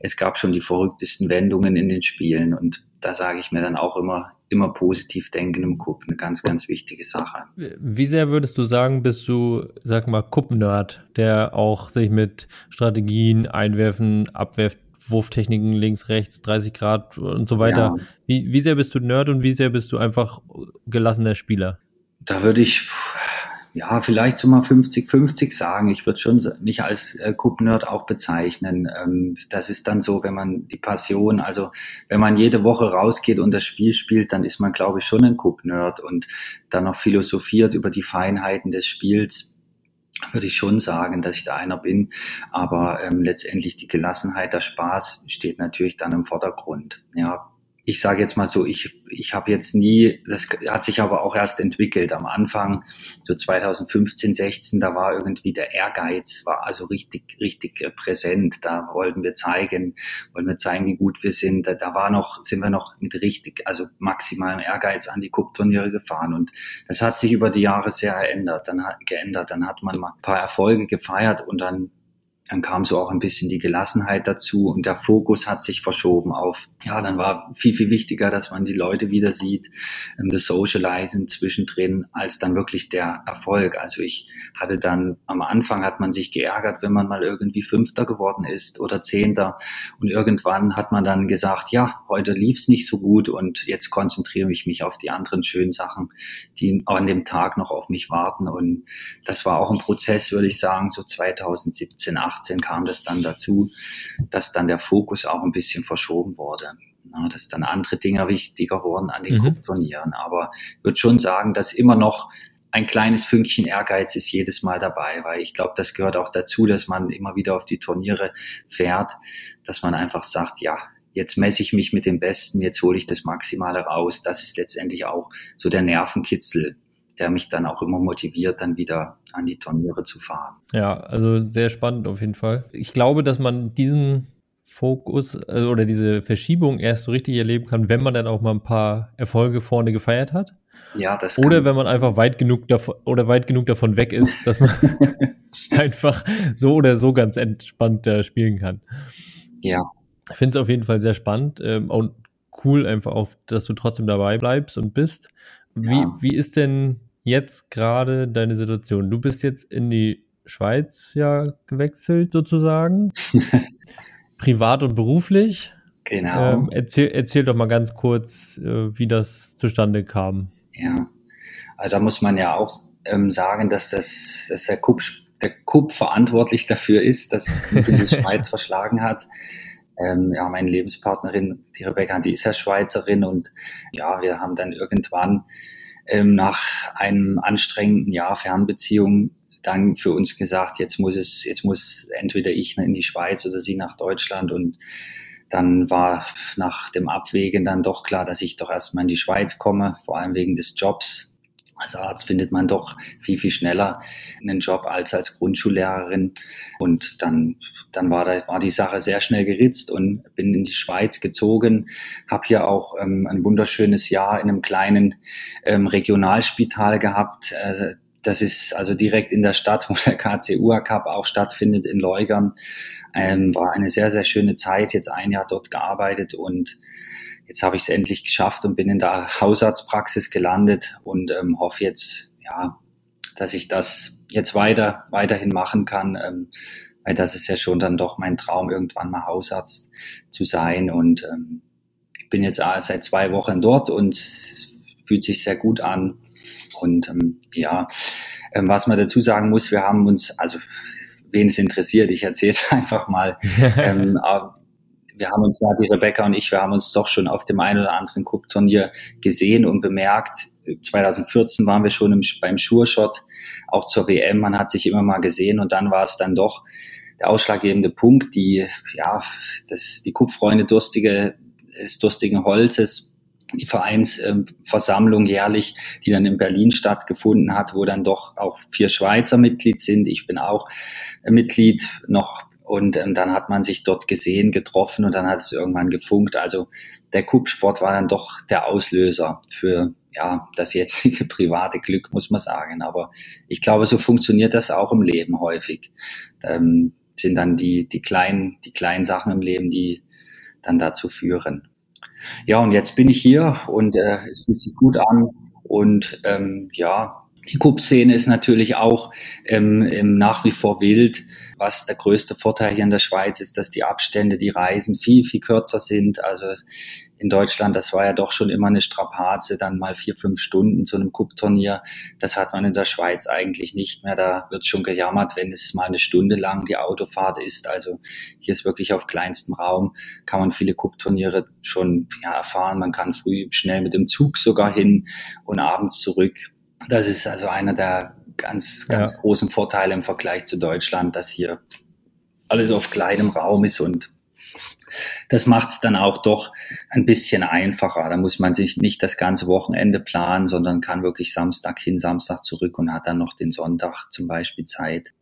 Speaker 2: es gab schon die verrücktesten Wendungen in den Spielen. Und da sage ich mir dann auch immer, immer positiv denken im Cup. Eine ganz, ganz wichtige Sache.
Speaker 1: Wie sehr würdest du sagen, bist du, sag mal, Cup-Nerd, der auch sich mit Strategien, Einwerfen, Abwerfen Wurftechniken links, rechts, 30 Grad und so weiter. Ja. Wie, wie sehr bist du Nerd und wie sehr bist du einfach gelassener Spieler?
Speaker 2: Da würde ich, ja, vielleicht so mal 50-50 sagen. Ich würde schon mich als äh, Cup-Nerd auch bezeichnen. Ähm, das ist dann so, wenn man die Passion, also wenn man jede Woche rausgeht und das Spiel spielt, dann ist man, glaube ich, schon ein Cup-Nerd und dann noch philosophiert über die Feinheiten des Spiels würde ich schon sagen, dass ich da einer bin. Aber ähm, letztendlich die Gelassenheit, der Spaß steht natürlich dann im Vordergrund. Ja, ich sage jetzt mal so, ich, ich habe jetzt nie, das hat sich aber auch erst entwickelt. Am Anfang, so 2015, 16, da war irgendwie der Ehrgeiz, war also richtig, richtig präsent. Da wollten wir zeigen, wollten wir zeigen, wie gut wir sind. Da, da war noch, sind wir noch mit richtig, also maximalem Ehrgeiz an die Cup-Turniere gefahren. Und das hat sich über die Jahre sehr geändert. Dann hat, geändert. Dann hat man mal ein paar Erfolge gefeiert und dann dann kam so auch ein bisschen die Gelassenheit dazu und der Fokus hat sich verschoben auf, ja, dann war viel, viel wichtiger, dass man die Leute wieder sieht, ähm, das Socializing zwischendrin, als dann wirklich der Erfolg. Also ich hatte dann, am Anfang hat man sich geärgert, wenn man mal irgendwie Fünfter geworden ist oder Zehnter und irgendwann hat man dann gesagt, ja, heute lief es nicht so gut und jetzt konzentriere ich mich auf die anderen schönen Sachen, die an dem Tag noch auf mich warten und das war auch ein Prozess, würde ich sagen, so 2017, 18 2018 kam das dann dazu, dass dann der Fokus auch ein bisschen verschoben wurde. Ja, dass dann andere Dinge wichtiger wurden an den mhm. Turnieren. Aber ich würde schon sagen, dass immer noch ein kleines Fünkchen Ehrgeiz ist jedes Mal dabei, weil ich glaube, das gehört auch dazu, dass man immer wieder auf die Turniere fährt, dass man einfach sagt, ja, jetzt messe ich mich mit dem Besten, jetzt hole ich das Maximale raus. Das ist letztendlich auch so der Nervenkitzel, der mich dann auch immer motiviert, dann wieder an die Turniere zu fahren.
Speaker 1: Ja, also sehr spannend auf jeden Fall. Ich glaube, dass man diesen Fokus äh, oder diese Verschiebung erst so richtig erleben kann, wenn man dann auch mal ein paar Erfolge vorne gefeiert hat. Ja, das Oder wenn man einfach weit genug davon oder weit genug davon weg ist, dass man <laughs> einfach so oder so ganz entspannt äh, spielen kann. Ja. Ich finde es auf jeden Fall sehr spannend ähm, und cool einfach auch, dass du trotzdem dabei bleibst und bist. Wie, ja. wie ist denn jetzt gerade deine Situation? Du bist jetzt in die Schweiz ja gewechselt sozusagen, <laughs> privat und beruflich. Genau. Ähm, erzähl, erzähl doch mal ganz kurz, äh, wie das zustande kam.
Speaker 2: Ja, also da muss man ja auch ähm, sagen, dass, das, dass der Kupp der Kupp verantwortlich dafür ist, dass es mich in die <laughs> Schweiz verschlagen hat. Ähm, ja, meine Lebenspartnerin, die Rebecca, die ist ja Schweizerin und ja, wir haben dann irgendwann ähm, nach einem anstrengenden Jahr Fernbeziehung dann für uns gesagt, jetzt muss es, jetzt muss entweder ich in die Schweiz oder sie nach Deutschland und dann war nach dem Abwägen dann doch klar, dass ich doch erstmal in die Schweiz komme, vor allem wegen des Jobs. Als Arzt findet man doch viel, viel schneller einen Job als als Grundschullehrerin. Und dann, dann war, da, war die Sache sehr schnell geritzt und bin in die Schweiz gezogen. Habe hier auch ähm, ein wunderschönes Jahr in einem kleinen ähm, Regionalspital gehabt. Äh, das ist also direkt in der Stadt, wo der KCUA Cup auch stattfindet, in Leugern. Ähm, war eine sehr, sehr schöne Zeit. Jetzt ein Jahr dort gearbeitet und jetzt habe ich es endlich geschafft und bin in der Hausarztpraxis gelandet und ähm, hoffe jetzt, ja, dass ich das jetzt weiter, weiterhin machen kann, ähm, weil das ist ja schon dann doch mein Traum, irgendwann mal Hausarzt zu sein und ähm, ich bin jetzt äh, seit zwei Wochen dort und es fühlt sich sehr gut an und ähm, ja, ähm, was man dazu sagen muss, wir haben uns, also wen es interessiert, ich erzähle es <laughs> einfach mal. <laughs> ähm, wir haben uns ja, die Rebecca und ich, wir haben uns doch schon auf dem einen oder anderen Cup-Turnier gesehen und bemerkt, 2014 waren wir schon im, beim Sure-Shot, auch zur WM, man hat sich immer mal gesehen und dann war es dann doch der ausschlaggebende Punkt, die, ja, das, die Kupfreunde durstige, des durstigen Holzes, die Vereinsversammlung jährlich, die dann in Berlin stattgefunden hat, wo dann doch auch vier Schweizer Mitglied sind. Ich bin auch Mitglied noch und ähm, dann hat man sich dort gesehen, getroffen und dann hat es irgendwann gefunkt. Also der Cup-Sport war dann doch der Auslöser für ja, das jetzige <laughs> private Glück, muss man sagen. Aber ich glaube, so funktioniert das auch im Leben häufig. Ähm, sind dann die, die kleinen, die kleinen Sachen im Leben, die dann dazu führen. Ja, und jetzt bin ich hier und äh, es fühlt sich gut an. Und ähm, ja, Die Cup-Szene ist natürlich auch ähm, nach wie vor wild. Was der größte Vorteil hier in der Schweiz ist, dass die Abstände, die Reisen viel, viel kürzer sind. Also in Deutschland, das war ja doch schon immer eine Strapaze, dann mal vier, fünf Stunden zu einem Cup-Turnier. Das hat man in der Schweiz eigentlich nicht mehr. Da wird schon gejammert, wenn es mal eine Stunde lang die Autofahrt ist. Also hier ist wirklich auf kleinstem Raum, kann man viele Cup-Turniere schon ja, erfahren. Man kann früh schnell mit dem Zug sogar hin und abends zurück. Das ist also einer der ganz, ganz ja. großen Vorteile im Vergleich zu Deutschland, dass hier alles auf kleinem Raum ist und das macht es dann auch doch ein bisschen einfacher. Da muss man sich nicht das ganze Wochenende planen, sondern kann wirklich Samstag hin, Samstag zurück und hat dann noch den Sonntag zum Beispiel Zeit.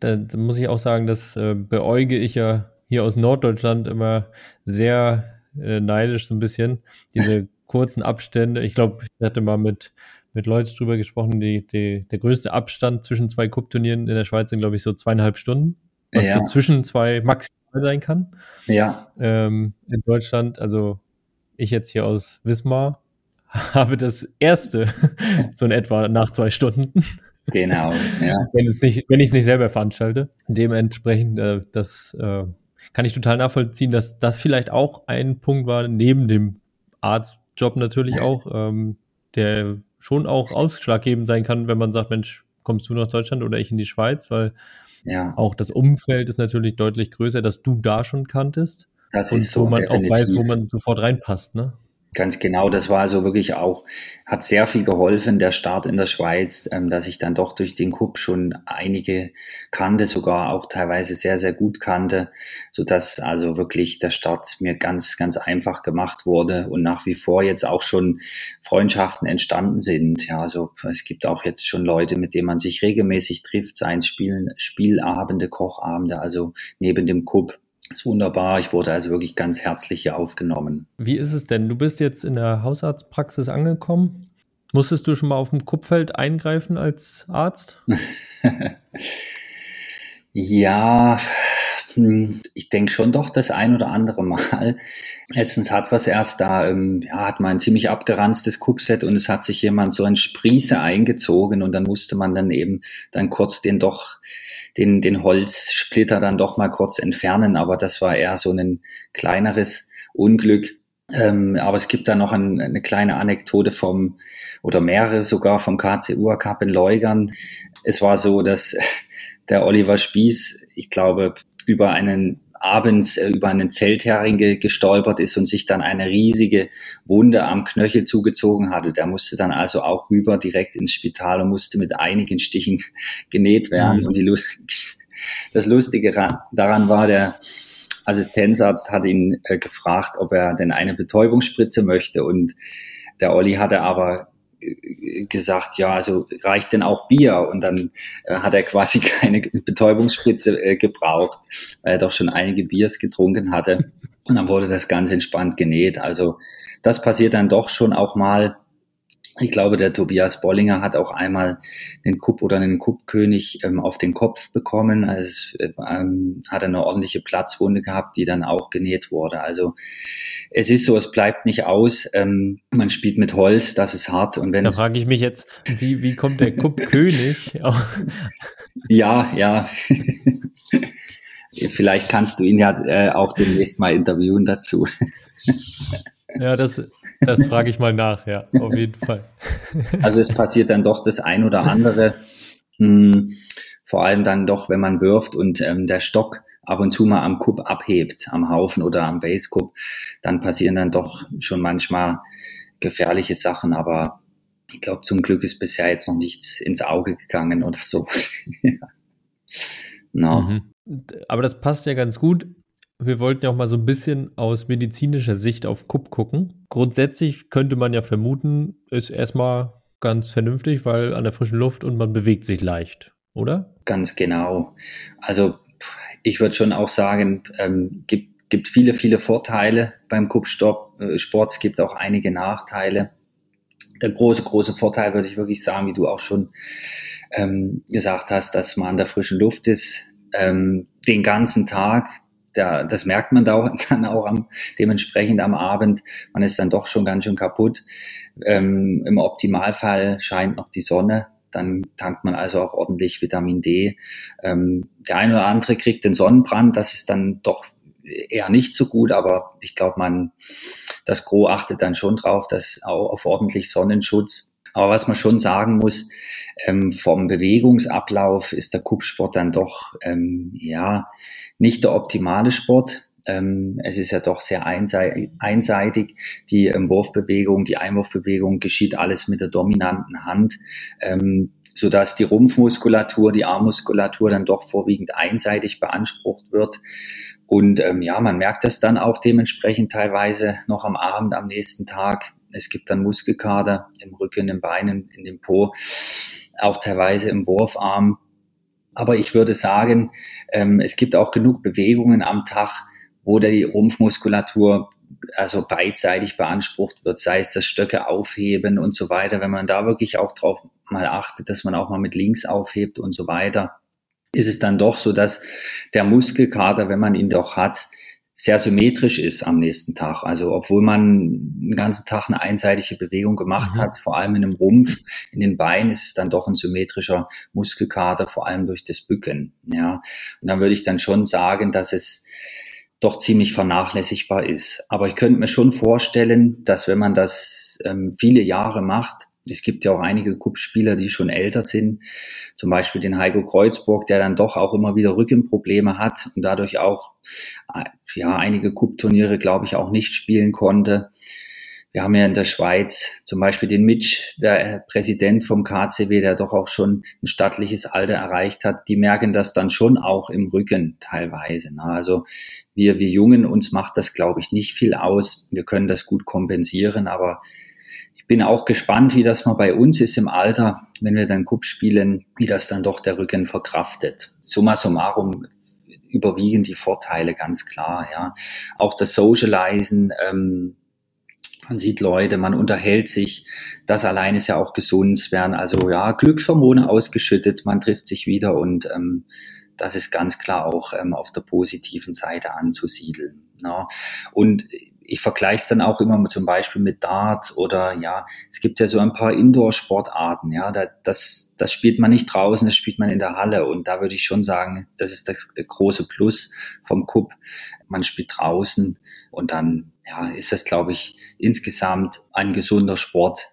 Speaker 1: Da, da muss ich auch sagen, das äh, beäuge ich ja hier aus Norddeutschland immer sehr äh, neidisch so ein bisschen. Diese kurzen Abstände. Ich glaube, ich hatte mal mit mit Leuten drüber gesprochen, die, die, der größte Abstand zwischen zwei Cup-Turnieren in der Schweiz sind, glaube ich, so zweieinhalb Stunden, was ja. so zwischen zwei maximal sein kann.
Speaker 2: Ja.
Speaker 1: Ähm, in Deutschland, also ich jetzt hier aus Wismar, <laughs> habe das erste <laughs> so in etwa nach zwei Stunden.
Speaker 2: Genau, ja. <laughs>
Speaker 1: wenn, es nicht, wenn ich es nicht selber veranstalte. Dementsprechend, äh, das äh, kann ich total nachvollziehen, dass das vielleicht auch ein Punkt war, neben dem Arztjob natürlich auch, ähm, der schon auch ausschlaggebend sein kann, wenn man sagt, Mensch, kommst du nach Deutschland oder ich in die Schweiz, weil ja. auch das Umfeld ist natürlich deutlich größer, dass du da schon kanntest. Das und ist so, wo man definitiv. auch weiß, wo man sofort reinpasst, ne?
Speaker 2: Ganz genau, das war also wirklich auch, hat sehr viel geholfen, der Start in der Schweiz, ähm, dass ich dann doch durch den Cup schon einige kannte, sogar auch teilweise sehr, sehr gut kannte, so dass also wirklich der Start mir ganz, ganz einfach gemacht wurde und nach wie vor jetzt auch schon Freundschaften entstanden sind. Ja, also es gibt auch jetzt schon Leute, mit denen man sich regelmäßig trifft, seien es Spielen, Spielabende, Kochabende, also neben dem Cup ist wunderbar. Ich wurde also wirklich ganz herzlich hier aufgenommen.
Speaker 1: Wie ist es denn? Du bist jetzt in der Hausarztpraxis angekommen. Musstest du schon mal auf dem Kupfeld eingreifen als Arzt? <laughs>
Speaker 2: ja, ich denke schon doch das ein oder andere Mal. Letztens hat was erst da, ähm, ja, hat man ein ziemlich abgeranztes Kupset und es hat sich jemand so ein Sprieße eingezogen und dann musste man dann eben dann kurz den doch den, den Holzsplitter dann doch mal kurz entfernen, aber das war eher so ein kleineres Unglück. Ähm, aber es gibt da noch ein, eine kleine Anekdote vom, oder mehrere sogar vom KCU Cup in Leugern. Es war so, dass <laughs> der Oliver Spieß, ich glaube, über einen abends äh, über einen Zelthering ge gestolpert ist und sich dann eine riesige Wunde am Knöchel zugezogen hatte. Der musste dann also auch rüber direkt ins Spital und musste mit einigen Stichen <laughs> genäht werden. Mhm. Und die Lust <laughs> das Lustige daran war, der Assistenzarzt hat ihn äh, gefragt, ob er denn eine Betäubungsspritze möchte und der Olli hatte aber gesagt, ja, also reicht denn auch Bier? Und dann äh, hat er quasi <laughs> keine Betäubungsspritze äh, gebraucht, weil er doch schon einige Biers getrunken hatte. Und dann wurde das ganz entspannt genäht. Also das passiert dann doch schon auch mal. Ich glaube, der Tobias Bollinger hat auch einmal einen Kupp oder einen Kuppkönig ähm, auf den Kopf bekommen. Also ähm, hat eine ordentliche Platzwunde gehabt, die dann auch genäht wurde. Also es ist so, es bleibt nicht aus. Ähm, man spielt mit Holz, das ist hart. Und wenn
Speaker 1: da frage ich mich jetzt, wie, wie kommt der Kuppkönig? <laughs>
Speaker 2: ja, ja. <laughs> Vielleicht kannst du ihn ja äh, auch demnächst mal interviewen dazu.
Speaker 1: ja, das, das frage ich mal nach, ja, auf jeden Fall. <laughs>
Speaker 2: Also es passiert dann doch das ein oder andere, mh, hm, vor allem dann doch, wenn man wirft und ähm, der Stock ab und zu mal am Cup abhebt, am Haufen oder am Base Cup, dann passieren dann doch schon manchmal gefährliche Sachen, aber ich glaube, zum Glück ist bisher jetzt noch nichts ins Auge gegangen oder so. <laughs>
Speaker 1: no. Mhm. Aber das passt ja ganz gut wir wollten ja auch mal so ein bisschen aus medizinischer Sicht auf Kupp gucken. Grundsätzlich könnte man ja vermuten, ist erstmal ganz vernünftig, weil an der frischen Luft und man bewegt sich leicht, oder?
Speaker 2: Ganz genau. Also ich würde schon auch sagen, ähm, gibt, gibt viele, viele Vorteile beim Kuppsport. Äh, es gibt auch einige Nachteile. Der große, große Vorteil würde ich wirklich sagen, wie du auch schon ähm, gesagt hast, dass man an der frischen Luft ist, ähm, den ganzen Tag da, das merkt man da auch, <laughs> dann auch am, dementsprechend am Abend. Man ist dann doch schon ganz schön kaputt. Ähm, Im Optimalfall scheint noch die Sonne Dann tankt man also auch ordentlich Vitamin D. Ähm, der eine oder andere kriegt den Sonnenbrand, das ist dann doch eher nicht so gut, aber ich glaube, man, das Gros achtet dann schon drauf, dass auch auf ordentlich Sonnenschutz. Aber was man schon sagen muss, ähm, vom Bewegungsablauf ist der Kuppsport dann doch ähm, ja nicht der optimale Sport. Ähm, es ist ja doch sehr einseitig. Die ähm, Wurfbewegung, die Einwurfbewegung geschieht alles mit der dominanten Hand. Ähm, so dass die Rumpfmuskulatur, die Armmuskulatur dann doch vorwiegend einseitig beansprucht wird. Und ähm, ja, man merkt das dann auch dementsprechend teilweise noch am Abend, am nächsten Tag. Es gibt dann Muskelkater im Rücken, im Beinen, in dem Po, auch teilweise im Wurfarm. Aber ich würde sagen, ähm, es gibt auch genug Bewegungen am Tag, wo die Rumpfmuskulatur also beidseitig beansprucht wird, sei es das Stöcke aufheben und so weiter. Wenn man da wirklich auch drauf mal achtet, dass man auch mal mit links aufhebt und so weiter, ist es dann doch so, dass der Muskelkater, wenn man ihn doch hat, sehr symmetrisch ist am nächsten Tag. Also obwohl man den ganzen Tag eine einseitige Bewegung gemacht mhm. hat, vor allem in dem Rumpf, in den Beinen ist es dann doch ein symmetrischer Muskelkater, vor allem durch das Bücken. Ja, und dann würde ich dann schon sagen, dass es doch ziemlich vernachlässigbar ist. Aber ich könnte mir schon vorstellen, dass wenn man das ähm, viele Jahre macht, es gibt ja auch einige Cup-Spieler, die schon älter sind, zum Beispiel den Heiko Kreuzburg, der dann doch auch immer wieder Rückenprobleme hat und dadurch auch äh, ja einige Cup-Turniere, glaube ich, auch nicht spielen konnte. Wir haben ja in der Schweiz zum Beispiel den Mitch, der Präsident vom KCW, der doch auch schon ein stattliches Alter erreicht hat. Die merken das dann schon auch im Rücken teilweise. Ne? Also wir, wir Jungen, uns macht das, glaube ich, nicht viel aus. Wir können das gut kompensieren, aber bin auch gespannt, wie das mal bei uns ist im Alter, wenn wir dann Cup spielen, wie das dann doch der Rücken verkraftet. Summa summarum überwiegen die Vorteile ganz klar. Ja, auch das Socializen. Ähm, man sieht Leute, man unterhält sich. Das allein ist ja auch gesund. Es werden also ja Glückshormone ausgeschüttet. Man trifft sich wieder und ähm, das ist ganz klar auch ähm, auf der positiven Seite anzusiedeln. Ja. Und ich vergleiche es dann auch immer zum Beispiel mit Dart oder ja, es gibt ja so ein paar Indoor-Sportarten, ja, da, das, das spielt man nicht draußen, das spielt man in der Halle und da würde ich schon sagen, das ist der, der große Plus vom Cup. Man spielt draußen und dann ja, ist das, glaube ich, insgesamt ein gesunder Sport.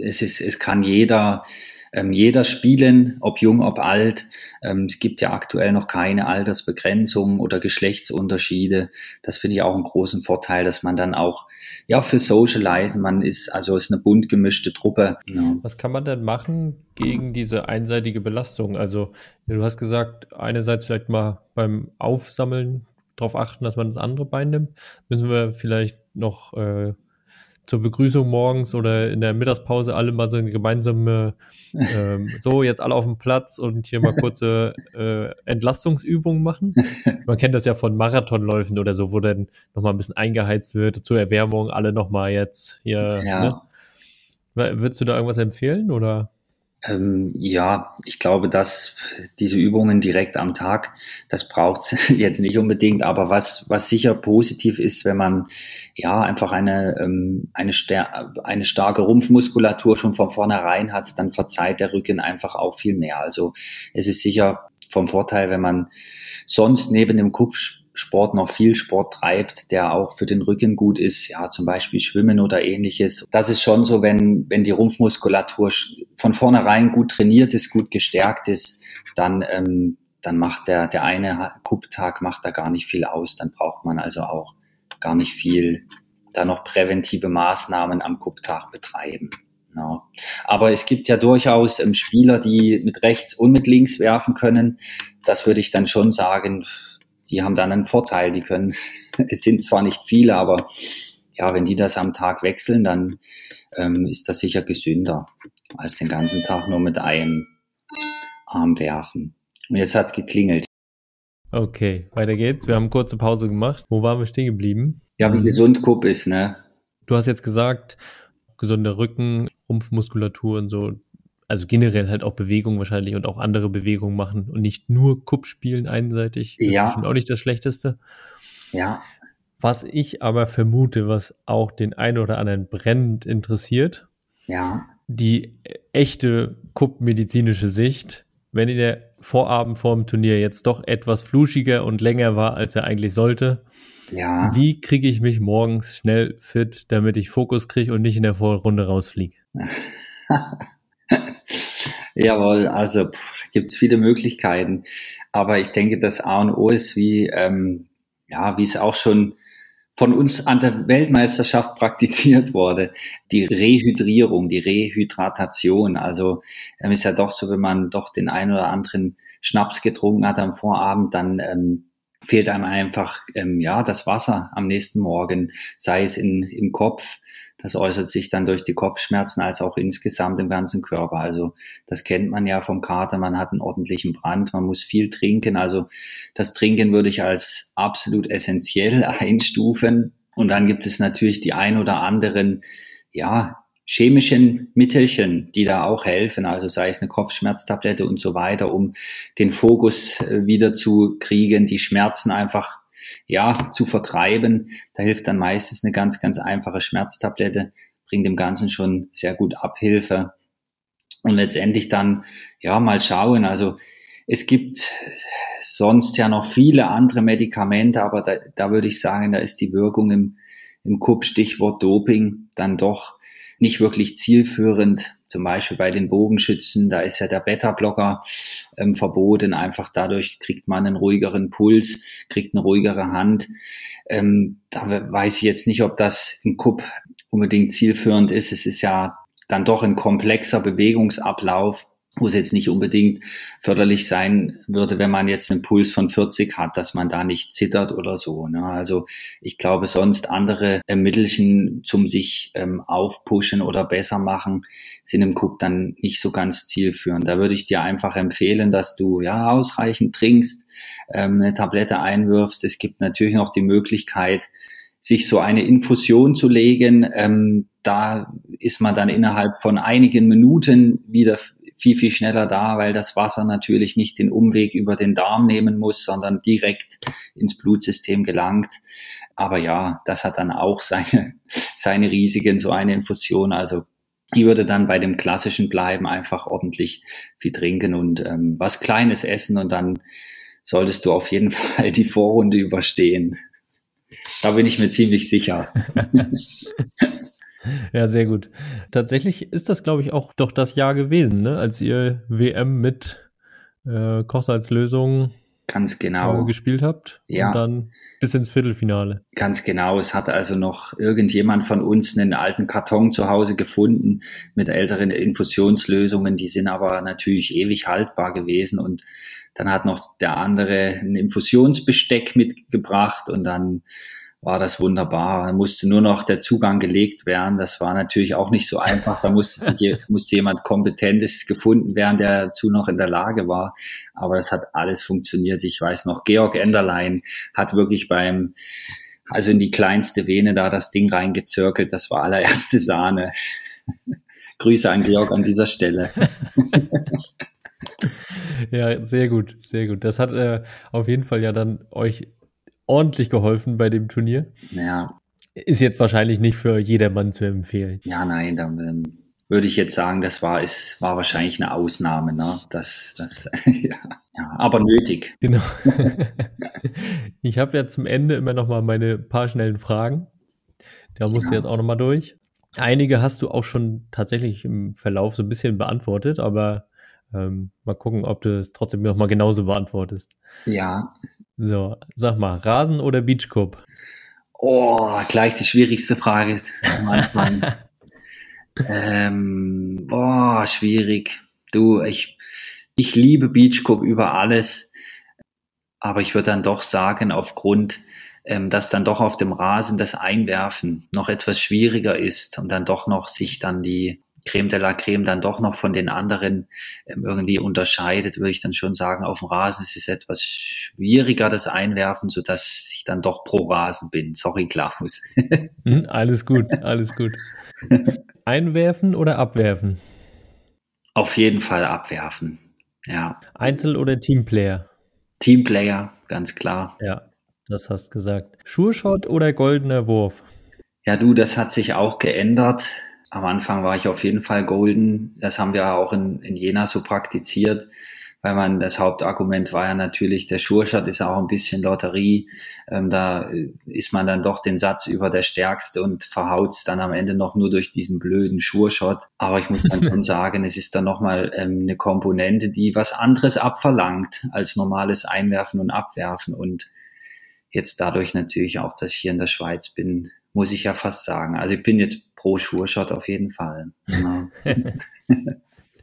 Speaker 2: Es ist, es kann jeder ähm, jeder spielen, ob jung, ob alt. Ähm, es gibt ja aktuell noch keine Altersbegrenzung oder Geschlechtsunterschiede. Das finde ich auch einen großen Vorteil, dass man dann auch ja für Socializen, man ist also ist eine bunt gemischte Truppe.
Speaker 1: Ja. Was kann man denn machen gegen diese einseitige Belastung? Also du hast gesagt, einerseits vielleicht mal beim Aufsammeln darauf achten, dass man das andere Bein nimmt. Müssen wir vielleicht noch äh, zur Begrüßung morgens oder in der Mittagspause alle mal so eine gemeinsame, ähm, <laughs> so jetzt alle auf dem Platz und hier mal kurze <laughs> äh, Entlastungsübungen machen. Man kennt das ja von Marathonläufen oder so, wo dann nochmal ein bisschen eingeheizt wird, zur Erwärmung alle nochmal jetzt hier. Ja. Ne? Würdest du da irgendwas empfehlen oder?
Speaker 2: Ähm, ja, ich glaube, dass diese Übungen direkt am Tag, das braucht <laughs> jetzt nicht unbedingt, aber was, was sicher positiv ist, wenn man ja einfach eine, ähm, eine, eine starke Rumpfmuskulatur schon von vornherein hat, dann verzeiht der Rücken einfach auch viel mehr. Also es ist sicher vom Vorteil, wenn man sonst neben dem Kupf Sport noch viel Sport treibt, der auch für den Rücken gut ist, ja, zum Beispiel Schwimmen oder ähnliches. Das ist schon so, wenn, wenn die Rumpfmuskulatur von vornherein gut trainiert ist, gut gestärkt ist, dann, ähm, dann macht der, der eine Kupptag macht da gar nicht viel aus. Dann braucht man also auch gar nicht viel da noch präventive Maßnahmen am Kupptag betreiben. Ja. Aber es gibt ja durchaus ähm, Spieler, die mit rechts und mit links werfen können. Das würde ich dann schon sagen, die haben dann einen Vorteil. Die können, <laughs> es sind zwar nicht viele, aber ja, wenn die das am Tag wechseln, dann ähm, ist das sicher gesünder, als den ganzen Tag nur mit einem Arm werfen. Und jetzt hat's geklingelt.
Speaker 1: Okay, weiter geht's. Wir haben kurze Pause gemacht. Wo waren wir stehen geblieben?
Speaker 2: Ja, wie gesund Kupp ist, ne?
Speaker 1: Du hast jetzt gesagt, gesunder Rücken, Rumpfmuskulatur und so also generell halt auch Bewegung wahrscheinlich und auch andere Bewegungen machen und nicht nur Kupp spielen einseitig. Das ja. ist bestimmt auch nicht das Schlechteste.
Speaker 2: Ja.
Speaker 1: Was ich aber vermute, was auch den einen oder anderen brennend interessiert,
Speaker 2: ja.
Speaker 1: die echte Kupp-medizinische Sicht. Wenn der Vorabend vor dem Turnier jetzt doch etwas fluschiger und länger war, als er eigentlich sollte, ja. wie kriege ich mich morgens schnell fit, damit ich Fokus kriege und nicht in der Vorrunde rausfliege? <laughs>
Speaker 2: Jawohl, also gibt es viele Möglichkeiten. Aber ich denke, das A und O ist, wie, ähm, ja, wie es auch schon von uns an der Weltmeisterschaft praktiziert wurde, die Rehydrierung, die Rehydratation. Also ähm, ist ja doch so, wenn man doch den einen oder anderen Schnaps getrunken hat am Vorabend, dann ähm, fehlt einem einfach ähm, ja das Wasser am nächsten Morgen, sei es in, im Kopf, das äußert sich dann durch die Kopfschmerzen als auch insgesamt im ganzen Körper. Also das kennt man ja vom Kater, man hat einen ordentlichen Brand, man muss viel trinken. Also das Trinken würde ich als absolut essentiell <laughs> einstufen. Und dann gibt es natürlich die ein oder anderen, ja, chemischen Mittelchen, die da auch helfen, also sei es eine Kopfschmerztablette und so weiter, um den Fokus äh, wieder zu kriegen, die Schmerzen einfach ja, zu vertreiben. Da hilft dann meistens eine ganz, ganz einfache Schmerztablette, bringt dem Ganzen schon sehr gut Abhilfe. Und letztendlich dann, ja, mal schauen. Also es gibt sonst ja noch viele andere Medikamente, aber da, da würde ich sagen, da ist die Wirkung im, im Kupp, Stichwort Doping, dann doch nicht wirklich zielführend. Zum Beispiel bei den Bogenschützen, da ist ja der Beta-Blocker ähm, verboten. Einfach dadurch kriegt man einen ruhigeren Puls, kriegt eine ruhigere Hand. Ähm, da weiß ich jetzt nicht, ob das im Kupp unbedingt zielführend ist. Es ist ja dann doch ein komplexer Bewegungsablauf wo es jetzt nicht unbedingt förderlich sein würde, wenn man jetzt einen Puls von 40 hat, dass man da nicht zittert oder so. Ne? Also ich glaube, sonst andere äh, Mittelchen zum sich ähm, aufpushen oder besser machen, sind im Cook dann nicht so ganz zielführend. Da würde ich dir einfach empfehlen, dass du ja ausreichend trinkst, ähm, eine Tablette einwirfst. Es gibt natürlich noch die Möglichkeit, sich so eine Infusion zu legen. Ähm, da ist man dann innerhalb von einigen Minuten wieder viel, viel schneller da, weil das Wasser natürlich nicht den Umweg über den Darm nehmen muss, sondern direkt ins Blutsystem gelangt. Aber ja, das hat dann auch seine, <laughs> seine Risiken, so eine Infusion. Also die würde dann bei dem klassischen bleiben, einfach ordentlich viel trinken und ähm, was Kleines essen und dann solltest du auf jeden <laughs> Fall die Vorrunde überstehen. Da bin ich mir ziemlich sicher. <laughs>
Speaker 1: Ja, sehr gut. Tatsächlich ist das, glaube ich, auch doch das Jahr gewesen, ne? als ihr WM mit äh, Kochsalzlösung
Speaker 2: Ganz genau.
Speaker 1: Äh, gespielt habt. Ja. Und dann bis ins Viertelfinale.
Speaker 2: Ganz genau. Es hat also noch irgendjemand von uns einen alten Karton zu Hause gefunden mit älteren Infusionslösungen. Die sind aber natürlich ewig haltbar gewesen. Und dann hat noch der andere ein Infusionsbesteck mitgebracht und dann war das wunderbar. Da musste nur noch der Zugang gelegt werden. Das war natürlich auch nicht so einfach. Da musste, <laughs> musste jemand Kompetentes gefunden werden, der dazu noch in der Lage war. Aber das hat alles funktioniert. Ich weiß noch, Georg Enderlein hat wirklich beim, also in die kleinste Vene da das Ding reingezirkelt. Das war allererste Sahne. <laughs> Grüße an Georg an dieser Stelle. <laughs>
Speaker 1: ja, sehr gut, sehr gut. Das hat äh, auf jeden Fall ja dann euch ordentlich geholfen bei dem Turnier.
Speaker 2: Ja.
Speaker 1: Ist jetzt wahrscheinlich nicht für jedermann zu empfehlen.
Speaker 2: Ja, nein, dann ähm, würde ich jetzt sagen, das war, ist, war wahrscheinlich eine Ausnahme, ne? Das, das, <laughs> ja, ja, aber nötig.
Speaker 1: Genau. <laughs> ich habe ja zum Ende immer noch mal meine paar schnellen Fragen. Da musst ja. du jetzt auch noch mal durch. Einige hast du auch schon tatsächlich im Verlauf so ein bisschen beantwortet, aber ähm, mal gucken, ob du es trotzdem noch mal genauso beantwortest.
Speaker 2: Ja.
Speaker 1: So, sag mal, Rasen oder Beachcup?
Speaker 2: Oh, gleich die schwierigste Frage am Anfang. <laughs> ähm, boah, schwierig. Du, ich, ich liebe Beachcup über alles, aber ich würde dann doch sagen, aufgrund, ähm, dass dann doch auf dem Rasen das Einwerfen noch etwas schwieriger ist und dann doch noch sich dann die Creme de la Creme dann doch noch von den anderen ähm, irgendwie unterscheidet, würde ich dann schon sagen, auf dem Rasen ist es etwas schwieriger, das Einwerfen, so dass ich dann doch pro Rasen bin. Sorry, Klaus. <laughs>
Speaker 1: Hm, alles gut, alles gut. <laughs> Einwerfen oder abwerfen?
Speaker 2: Auf jeden Fall abwerfen, ja.
Speaker 1: Einzel- oder Teamplayer?
Speaker 2: Teamplayer, ganz klar.
Speaker 1: Ja, das hast gesagt. Sure oder goldener Wurf?
Speaker 2: Ja, du, das hat sich auch geändert Am Anfang war ich auf jeden Fall Golden. Das haben wir auch in, in Jena so praktiziert weil man das Hauptargument war ja natürlich, der Schurschat ist auch ein bisschen Lotterie. Ähm, da ist man dann doch den Satz über der Stärkste und verhaut es dann am Ende noch nur durch diesen blöden Schurschott. Aber ich muss dann schon <laughs> sagen, es ist dann nochmal ähm, eine Komponente, die was anderes abverlangt als normales Einwerfen und Abwerfen. Und jetzt dadurch natürlich auch, dass ich hier in der Schweiz bin, muss ich ja fast sagen. Also ich bin jetzt pro Schurschott auf jeden Fall. Genau. <laughs>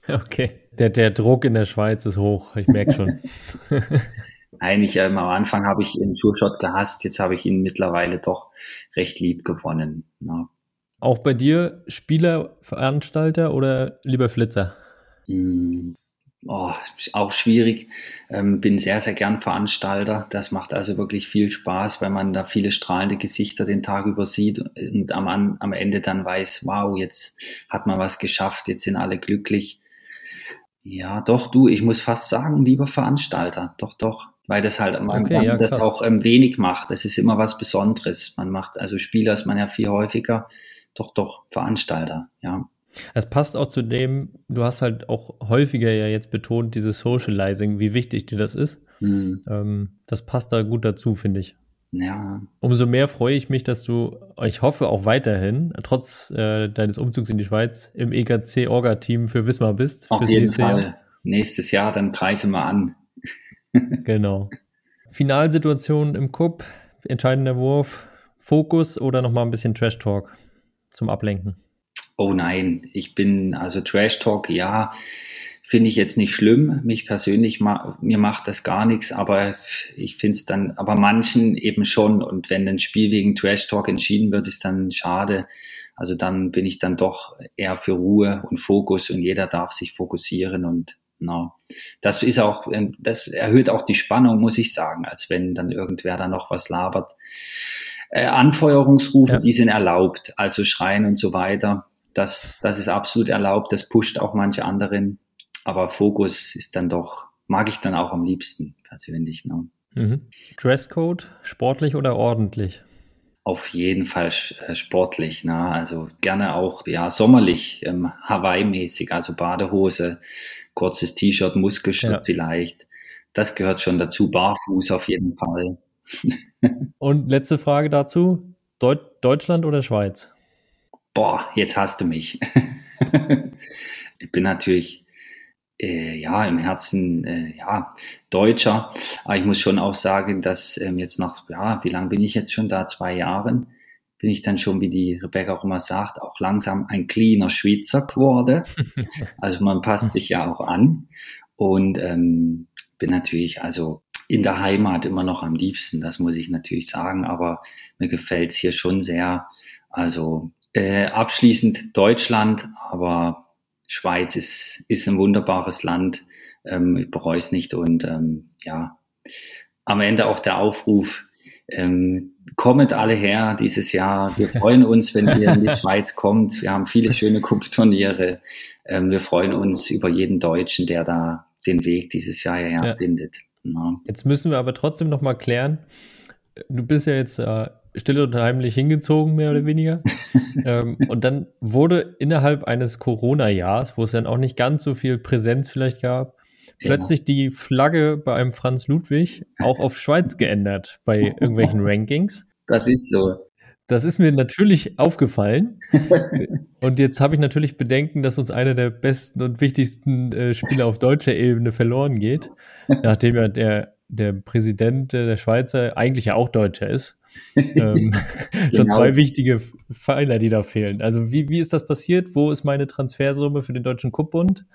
Speaker 1: okay. Der, der Druck in der Schweiz ist hoch, ich merke schon. <laughs>
Speaker 2: Eigentlich ähm, am Anfang habe ich den Schulshot gehasst, jetzt habe ich ihn mittlerweile doch recht lieb gewonnen. Ja.
Speaker 1: Auch bei dir Spieler, Veranstalter oder lieber Flitzer?
Speaker 2: Mm, oh, auch schwierig. Ähm, bin sehr, sehr gern Veranstalter. Das macht also wirklich viel Spaß, weil man da viele strahlende Gesichter den Tag über sieht und am, am Ende dann weiß, wow, jetzt hat man was geschafft, jetzt sind alle glücklich. Ja, doch, du, ich muss fast sagen, lieber Veranstalter. Doch, doch. Weil das halt, man, okay, ja, das auch ähm, wenig macht. Das ist immer was Besonderes. Man macht, also Spieler ist man ja viel häufiger. Doch, doch, Veranstalter, ja.
Speaker 1: Es passt auch zu dem, du hast halt auch häufiger ja jetzt betont, dieses Socializing, wie wichtig dir das ist. Hm. Ähm, das passt da gut dazu, finde ich. Ja. Umso mehr freue ich mich, dass du, ich hoffe auch weiterhin, trotz äh, deines Umzugs in die Schweiz, im EKC-Orga-Team für Wismar bist.
Speaker 2: Auf jeden Fall. Jahr. Nächstes Jahr, dann greife mal an. <laughs>
Speaker 1: genau. Finalsituation im Cup, entscheidender Wurf, Fokus oder nochmal ein bisschen Trash-Talk zum Ablenken?
Speaker 2: Oh nein, ich bin, also Trash-Talk, ja finde ich jetzt nicht schlimm. Mich persönlich, ma mir macht das gar nichts, aber ich finde es dann, aber manchen eben schon. Und wenn ein Spiel wegen Trash Talk entschieden wird, ist dann schade. Also dann bin ich dann doch eher für Ruhe und Fokus und jeder darf sich fokussieren und no. das ist auch, das erhöht auch die Spannung, muss ich sagen, als wenn dann irgendwer da noch was labert. Äh, Anfeuerungsrufe, ja. die sind erlaubt, also Schreien und so weiter. Das, das ist absolut erlaubt. Das pusht auch manche anderen aber Fokus ist dann doch, mag ich dann auch am liebsten persönlich. Ne?
Speaker 1: Mhm. Dresscode, sportlich oder ordentlich?
Speaker 2: Auf jeden Fall äh, sportlich, ne? also gerne auch ja sommerlich, ähm, Hawaii-mäßig, also Badehose, kurzes T-Shirt, Muskelshirt ja. vielleicht. Das gehört schon dazu, barfuß auf jeden Fall. <laughs>
Speaker 1: Und letzte Frage dazu, Deut Deutschland oder Schweiz?
Speaker 2: Boah, jetzt hast du mich. <laughs> ich bin natürlich äh, ja, im Herzen, äh, ja, Deutscher. Aber ich muss schon auch sagen, dass ähm, jetzt nach, ja, wie lange bin ich jetzt schon da? Zwei Jahren bin ich dann schon, wie die Rebecca auch immer sagt, auch langsam ein cleaner Schweizer geworden. <laughs> Also man passt sich ja auch an. Und ähm, bin natürlich also in der Heimat immer noch am liebsten, das muss ich natürlich sagen, aber mir gefällt's hier schon sehr. Also äh, abschließend Deutschland, aber Schweiz ist, ist ein wunderbares Land. Ähm, ich bereue es nicht. Und ähm, ja, am Ende auch der Aufruf, ähm, kommt alle her dieses Jahr. Wir <laughs> freuen uns, wenn ihr in die Schweiz kommt. Wir haben viele schöne Cup-Turniere. Ähm, wir freuen uns über jeden Deutschen, der da den Weg dieses Jahr hierher ja. findet.
Speaker 1: Ja. Jetzt müssen wir aber trotzdem noch mal klären. Du bist ja jetzt äh, still und heimlich hingezogen, mehr oder weniger. <laughs> ähm, und dann wurde innerhalb eines Corona-Jahres, wo es dann auch nicht ganz so viel Präsenz vielleicht gab, plötzlich ja. die Flagge bei einem Franz Ludwig auch auf Schweiz <laughs> geändert bei irgendwelchen Rankings.
Speaker 2: Das ist so.
Speaker 1: Das ist mir natürlich aufgefallen. <laughs> und jetzt habe ich natürlich Bedenken, dass uns einer der besten und wichtigsten äh, Spieler auf deutscher Ebene verloren geht, nachdem ja der, der Präsident der Schweizer eigentlich ja auch Deutscher ist ähm, <laughs> schon genau. zwei wichtige Pfeiler, die da fehlen. Also wie, wie ist das passiert? Wo ist meine Transfersumme für den Deutschen Kuppbund?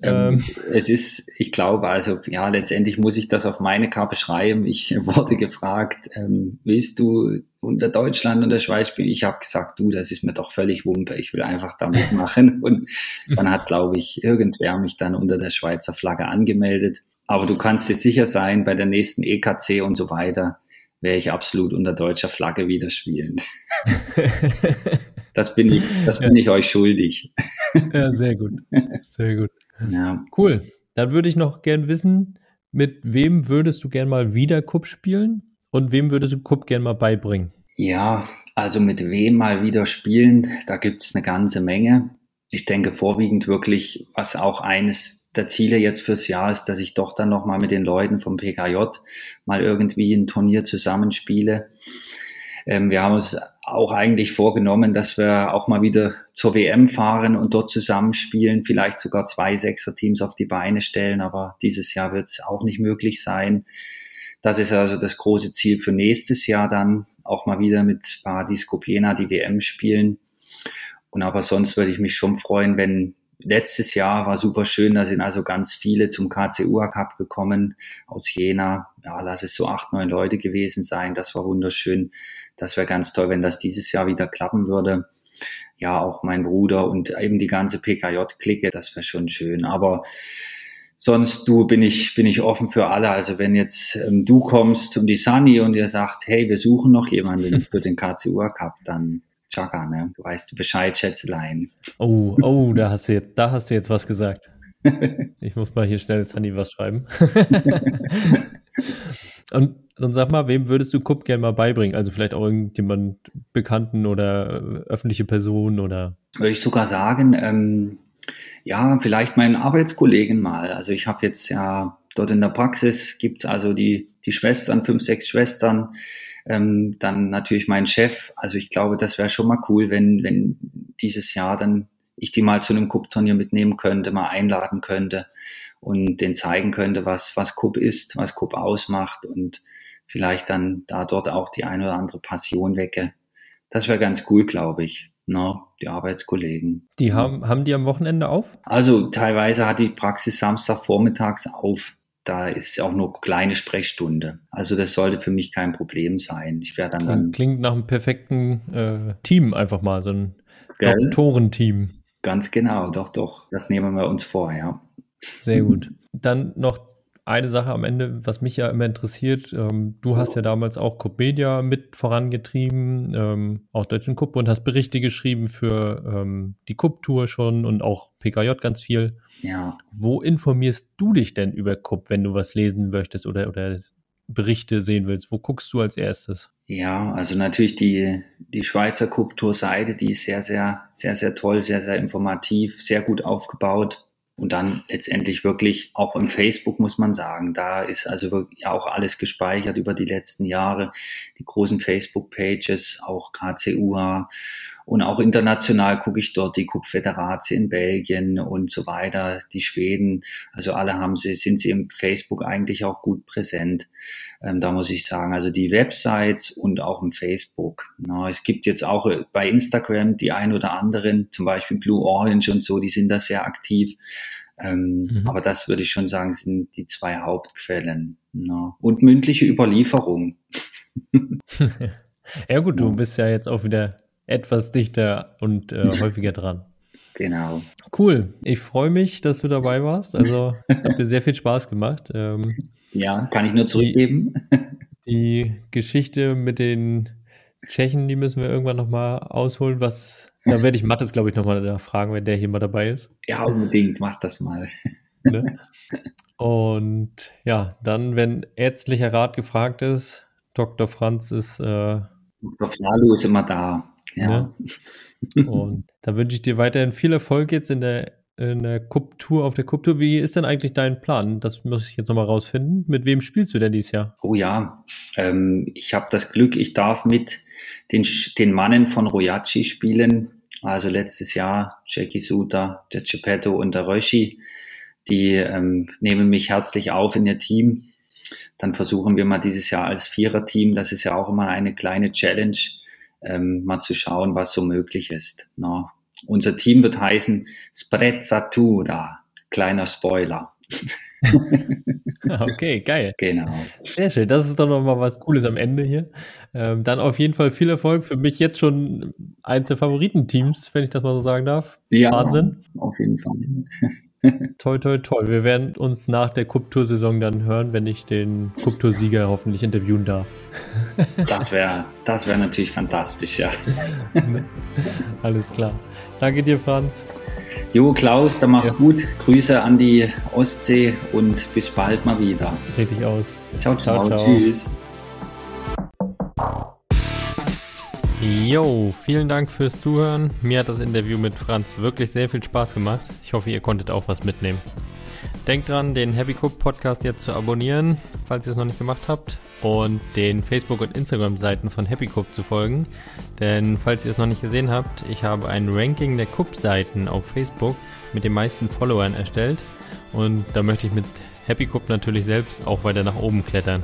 Speaker 2: Ähm, ähm, es ist, ich glaube, also ja, letztendlich muss ich das auf meine Kappe schreiben. Ich <laughs> wurde gefragt, ähm, willst du unter Deutschland und der Schweiz spielen? Ich habe gesagt, du, das ist mir doch völlig wumpe. Ich will einfach damit machen. <laughs> Und dann hat, glaube ich, irgendwer mich dann unter der Schweizer Flagge angemeldet. Aber du kannst jetzt sicher sein, bei der nächsten EKC und so weiter, werde ich absolut unter deutscher Flagge wieder spielen. <laughs> das bin ich, das bin ich euch schuldig.
Speaker 1: ja, sehr gut. Sehr gut. Ja. Cool. Dann würde ich noch gern wissen, mit wem würdest du gern mal wieder Cup spielen und wem würdest du Cup gern mal beibringen?
Speaker 2: Ja, Also mit wem mal wieder spielen, da gibt es eine ganze Menge. Ich denke vorwiegend wirklich, was auch eines der Ziele jetzt fürs Jahr ist, dass ich doch dann nochmal mit den Leuten vom PKJ mal irgendwie ein Turnier zusammenspiele. Ähm, wir haben uns auch eigentlich vorgenommen, dass wir auch mal wieder zur WM fahren und dort zusammenspielen, vielleicht sogar zwei Sechser-Teams auf die Beine stellen, aber dieses Jahr wird es auch nicht möglich sein. Das ist also das große Ziel für nächstes Jahr dann, auch mal wieder mit Paradis Kopiena die WM spielen. Und aber sonst würde ich mich schon freuen, wenn letztes Jahr war super schön, da sind also ganz viele zum KCU Cup gekommen aus Jena. Ja, lass es so acht, neun Leute gewesen sein. Das war wunderschön. Das wäre ganz toll, wenn das dieses Jahr wieder klappen würde. Ja, auch mein Bruder und eben die ganze PKJ-Clique, das wäre schon schön. Aber sonst du bin ich bin ich offen für alle. Also wenn jetzt ähm, du kommst und die Sunny und ihr sagt, hey, wir suchen noch jemanden für den <laughs> KCU Cup, dann Chaka, ne? Du weißt Bescheid, Schätzelein.
Speaker 1: Oh, oh, da hast du jetzt, da hast du jetzt was gesagt. <laughs> Ich muss mal hier schnell Sunny was schreiben. <laughs> und dann sag mal, wem würdest du Kupp gerne mal beibringen? Also vielleicht auch irgendjemand Bekannten oder äh, öffentliche Person oder?
Speaker 2: Würde ich sogar sagen, ähm, ja, vielleicht meinen Arbeitskollegen mal. Also ich habe jetzt ja dort in der Praxis gibt es also die, die Schwestern, fünf, sechs Schwestern, ähm, dann natürlich mein Chef. Also ich glaube, das wäre schon mal cool, wenn, wenn dieses Jahr dann ich die mal zu einem Cup-Turnier mitnehmen könnte, mal einladen könnte und den zeigen könnte, was, was Cup ist, was Cup ausmacht und vielleicht dann da dort auch die eine oder andere Passion wecke. Das wäre ganz cool, glaube ich. No, ne, die Arbeitskollegen.
Speaker 1: Die haben, haben die am Wochenende auf?
Speaker 2: Also teilweise hat die Praxis Samstag vormittags auf. Da ist auch nur kleine Sprechstunde. Also das sollte für mich kein Problem sein. Ich werde dann, dann
Speaker 1: klingt nach einem perfekten äh, Team einfach mal so ein Doktorenteam.
Speaker 2: Ganz genau, doch, doch. Das nehmen wir uns vor, ja.
Speaker 1: Sehr gut. Dann noch eine Sache am Ende, was mich ja immer interessiert. Ähm, du hast ja damals auch Cup Media mit vorangetrieben, ähm, auch Deutschen Cup und hast Berichte geschrieben für ähm, die Cup Tour schon und auch PKJ ganz viel.
Speaker 2: Ja.
Speaker 1: Wo informierst du dich denn über Cup, wenn du was lesen möchtest oder, oder Berichte sehen willst? Wo guckst du als erstes?
Speaker 2: Ja, also natürlich die, die Schweizer Cup Tour Seite, die ist sehr, sehr, sehr, sehr toll, sehr, sehr informativ, sehr gut aufgebaut und dann letztendlich wirklich auch im Facebook muss man sagen, da ist also wirklich auch alles gespeichert über die letzten Jahre, die großen Facebook-Pages, auch KCUA und auch international gucke ich dort die Kupföderatie in Belgien und so weiter, die Schweden, also alle haben sie, sind sie im Facebook eigentlich auch gut präsent. Ähm, da muss ich sagen, also die Websites und auch im Facebook. Na, es gibt jetzt auch bei Instagram die ein oder anderen, zum Beispiel Blue Orange und so, die sind da sehr aktiv. Ähm, mhm. Aber das würde ich schon sagen, sind die zwei Hauptquellen. Na. Und mündliche Überlieferung. <laughs> <laughs>
Speaker 1: ja gut, du bist ja jetzt auch wieder etwas dichter und äh, <laughs> häufiger dran.
Speaker 2: Genau.
Speaker 1: Cool. Ich freue mich, dass du dabei warst. Also <laughs> hat mir sehr viel Spaß gemacht. Ähm,
Speaker 2: ja, kann ich nur zurückgeben.
Speaker 1: Die, <laughs> die Geschichte mit den Tschechen, die müssen wir irgendwann nochmal ausholen. Was, da werde ich Mattes, glaube ich, nochmal fragen, wenn der hier mal dabei ist.
Speaker 2: Ja, unbedingt, mach das mal.
Speaker 1: Ne? Und ja, dann, wenn ärztlicher Rat gefragt ist, Dr. Franz ist. Äh,
Speaker 2: Dr. Flalu ist immer da. Ja.
Speaker 1: Ne? Und da wünsche ich dir weiterhin viel Erfolg jetzt in der in der Cup-Tour, auf der Cup-Tour. Wie ist denn eigentlich dein Plan? Das muss ich jetzt nochmal rausfinden. Mit wem spielst du denn dieses Jahr?
Speaker 2: Oh ja, ähm, ich habe das Glück, ich darf mit den, den Mannen von Royachi spielen. Also letztes Jahr Jackie Suta, der Geppetto und der Röschi. Die ähm, nehmen mich herzlich auf in ihr Team. Dann versuchen wir mal dieses Jahr als Vierer-Team, das ist ja auch immer eine kleine Challenge, ähm, mal zu schauen, was so möglich ist. No. Unser Team wird heißen Sprezzatura. Kleiner Spoiler. <laughs>
Speaker 1: okay, geil.
Speaker 2: Genau.
Speaker 1: Sehr schön. Das ist doch nochmal was Cooles am Ende hier. Ähm, dann auf jeden Fall viel Erfolg. Für mich jetzt schon eins der Favoritenteams, wenn ich das mal so sagen darf.
Speaker 2: Ja,
Speaker 1: Wahnsinn.
Speaker 2: Auf jeden Fall.
Speaker 1: Toll, toll, toll. Wir werden uns nach der Cup-Tour-Saison dann hören, wenn ich den Cup-Tour-Sieger hoffentlich interviewen darf.
Speaker 2: Das wäre das wär natürlich fantastisch, ja. <laughs>
Speaker 1: Alles klar. Danke dir, Franz.
Speaker 2: Jo, Klaus, dann mach's ja. gut. Grüße an die Ostsee und bis bald mal wieder.
Speaker 1: Richtig aus.
Speaker 2: ciao, ciao. ciao, ciao. Tschüss.
Speaker 1: Jo, vielen Dank fürs Zuhören. Mir hat das Interview mit Franz wirklich sehr viel Spaß gemacht. Ich hoffe, ihr konntet auch was mitnehmen. Denkt dran, den Happy Cook Podcast jetzt zu abonnieren, falls ihr es noch nicht gemacht habt, und den Facebook- und Instagram-Seiten von Happy Cook zu folgen. Denn falls ihr es noch nicht gesehen habt, ich habe ein Ranking der Cook-Seiten auf Facebook mit den meisten Followern erstellt. Und da möchte ich mit Happy Cook natürlich selbst auch weiter nach oben klettern.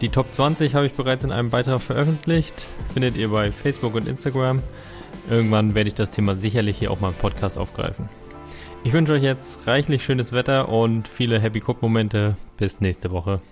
Speaker 1: Die Top 20 habe ich bereits in einem Beitrag veröffentlicht. Findet ihr bei Facebook und Instagram. Irgendwann werde ich das Thema sicherlich hier auch mal im Podcast aufgreifen. Ich wünsche euch jetzt reichlich schönes Wetter und viele Happy Cook Momente. Bis nächste Woche.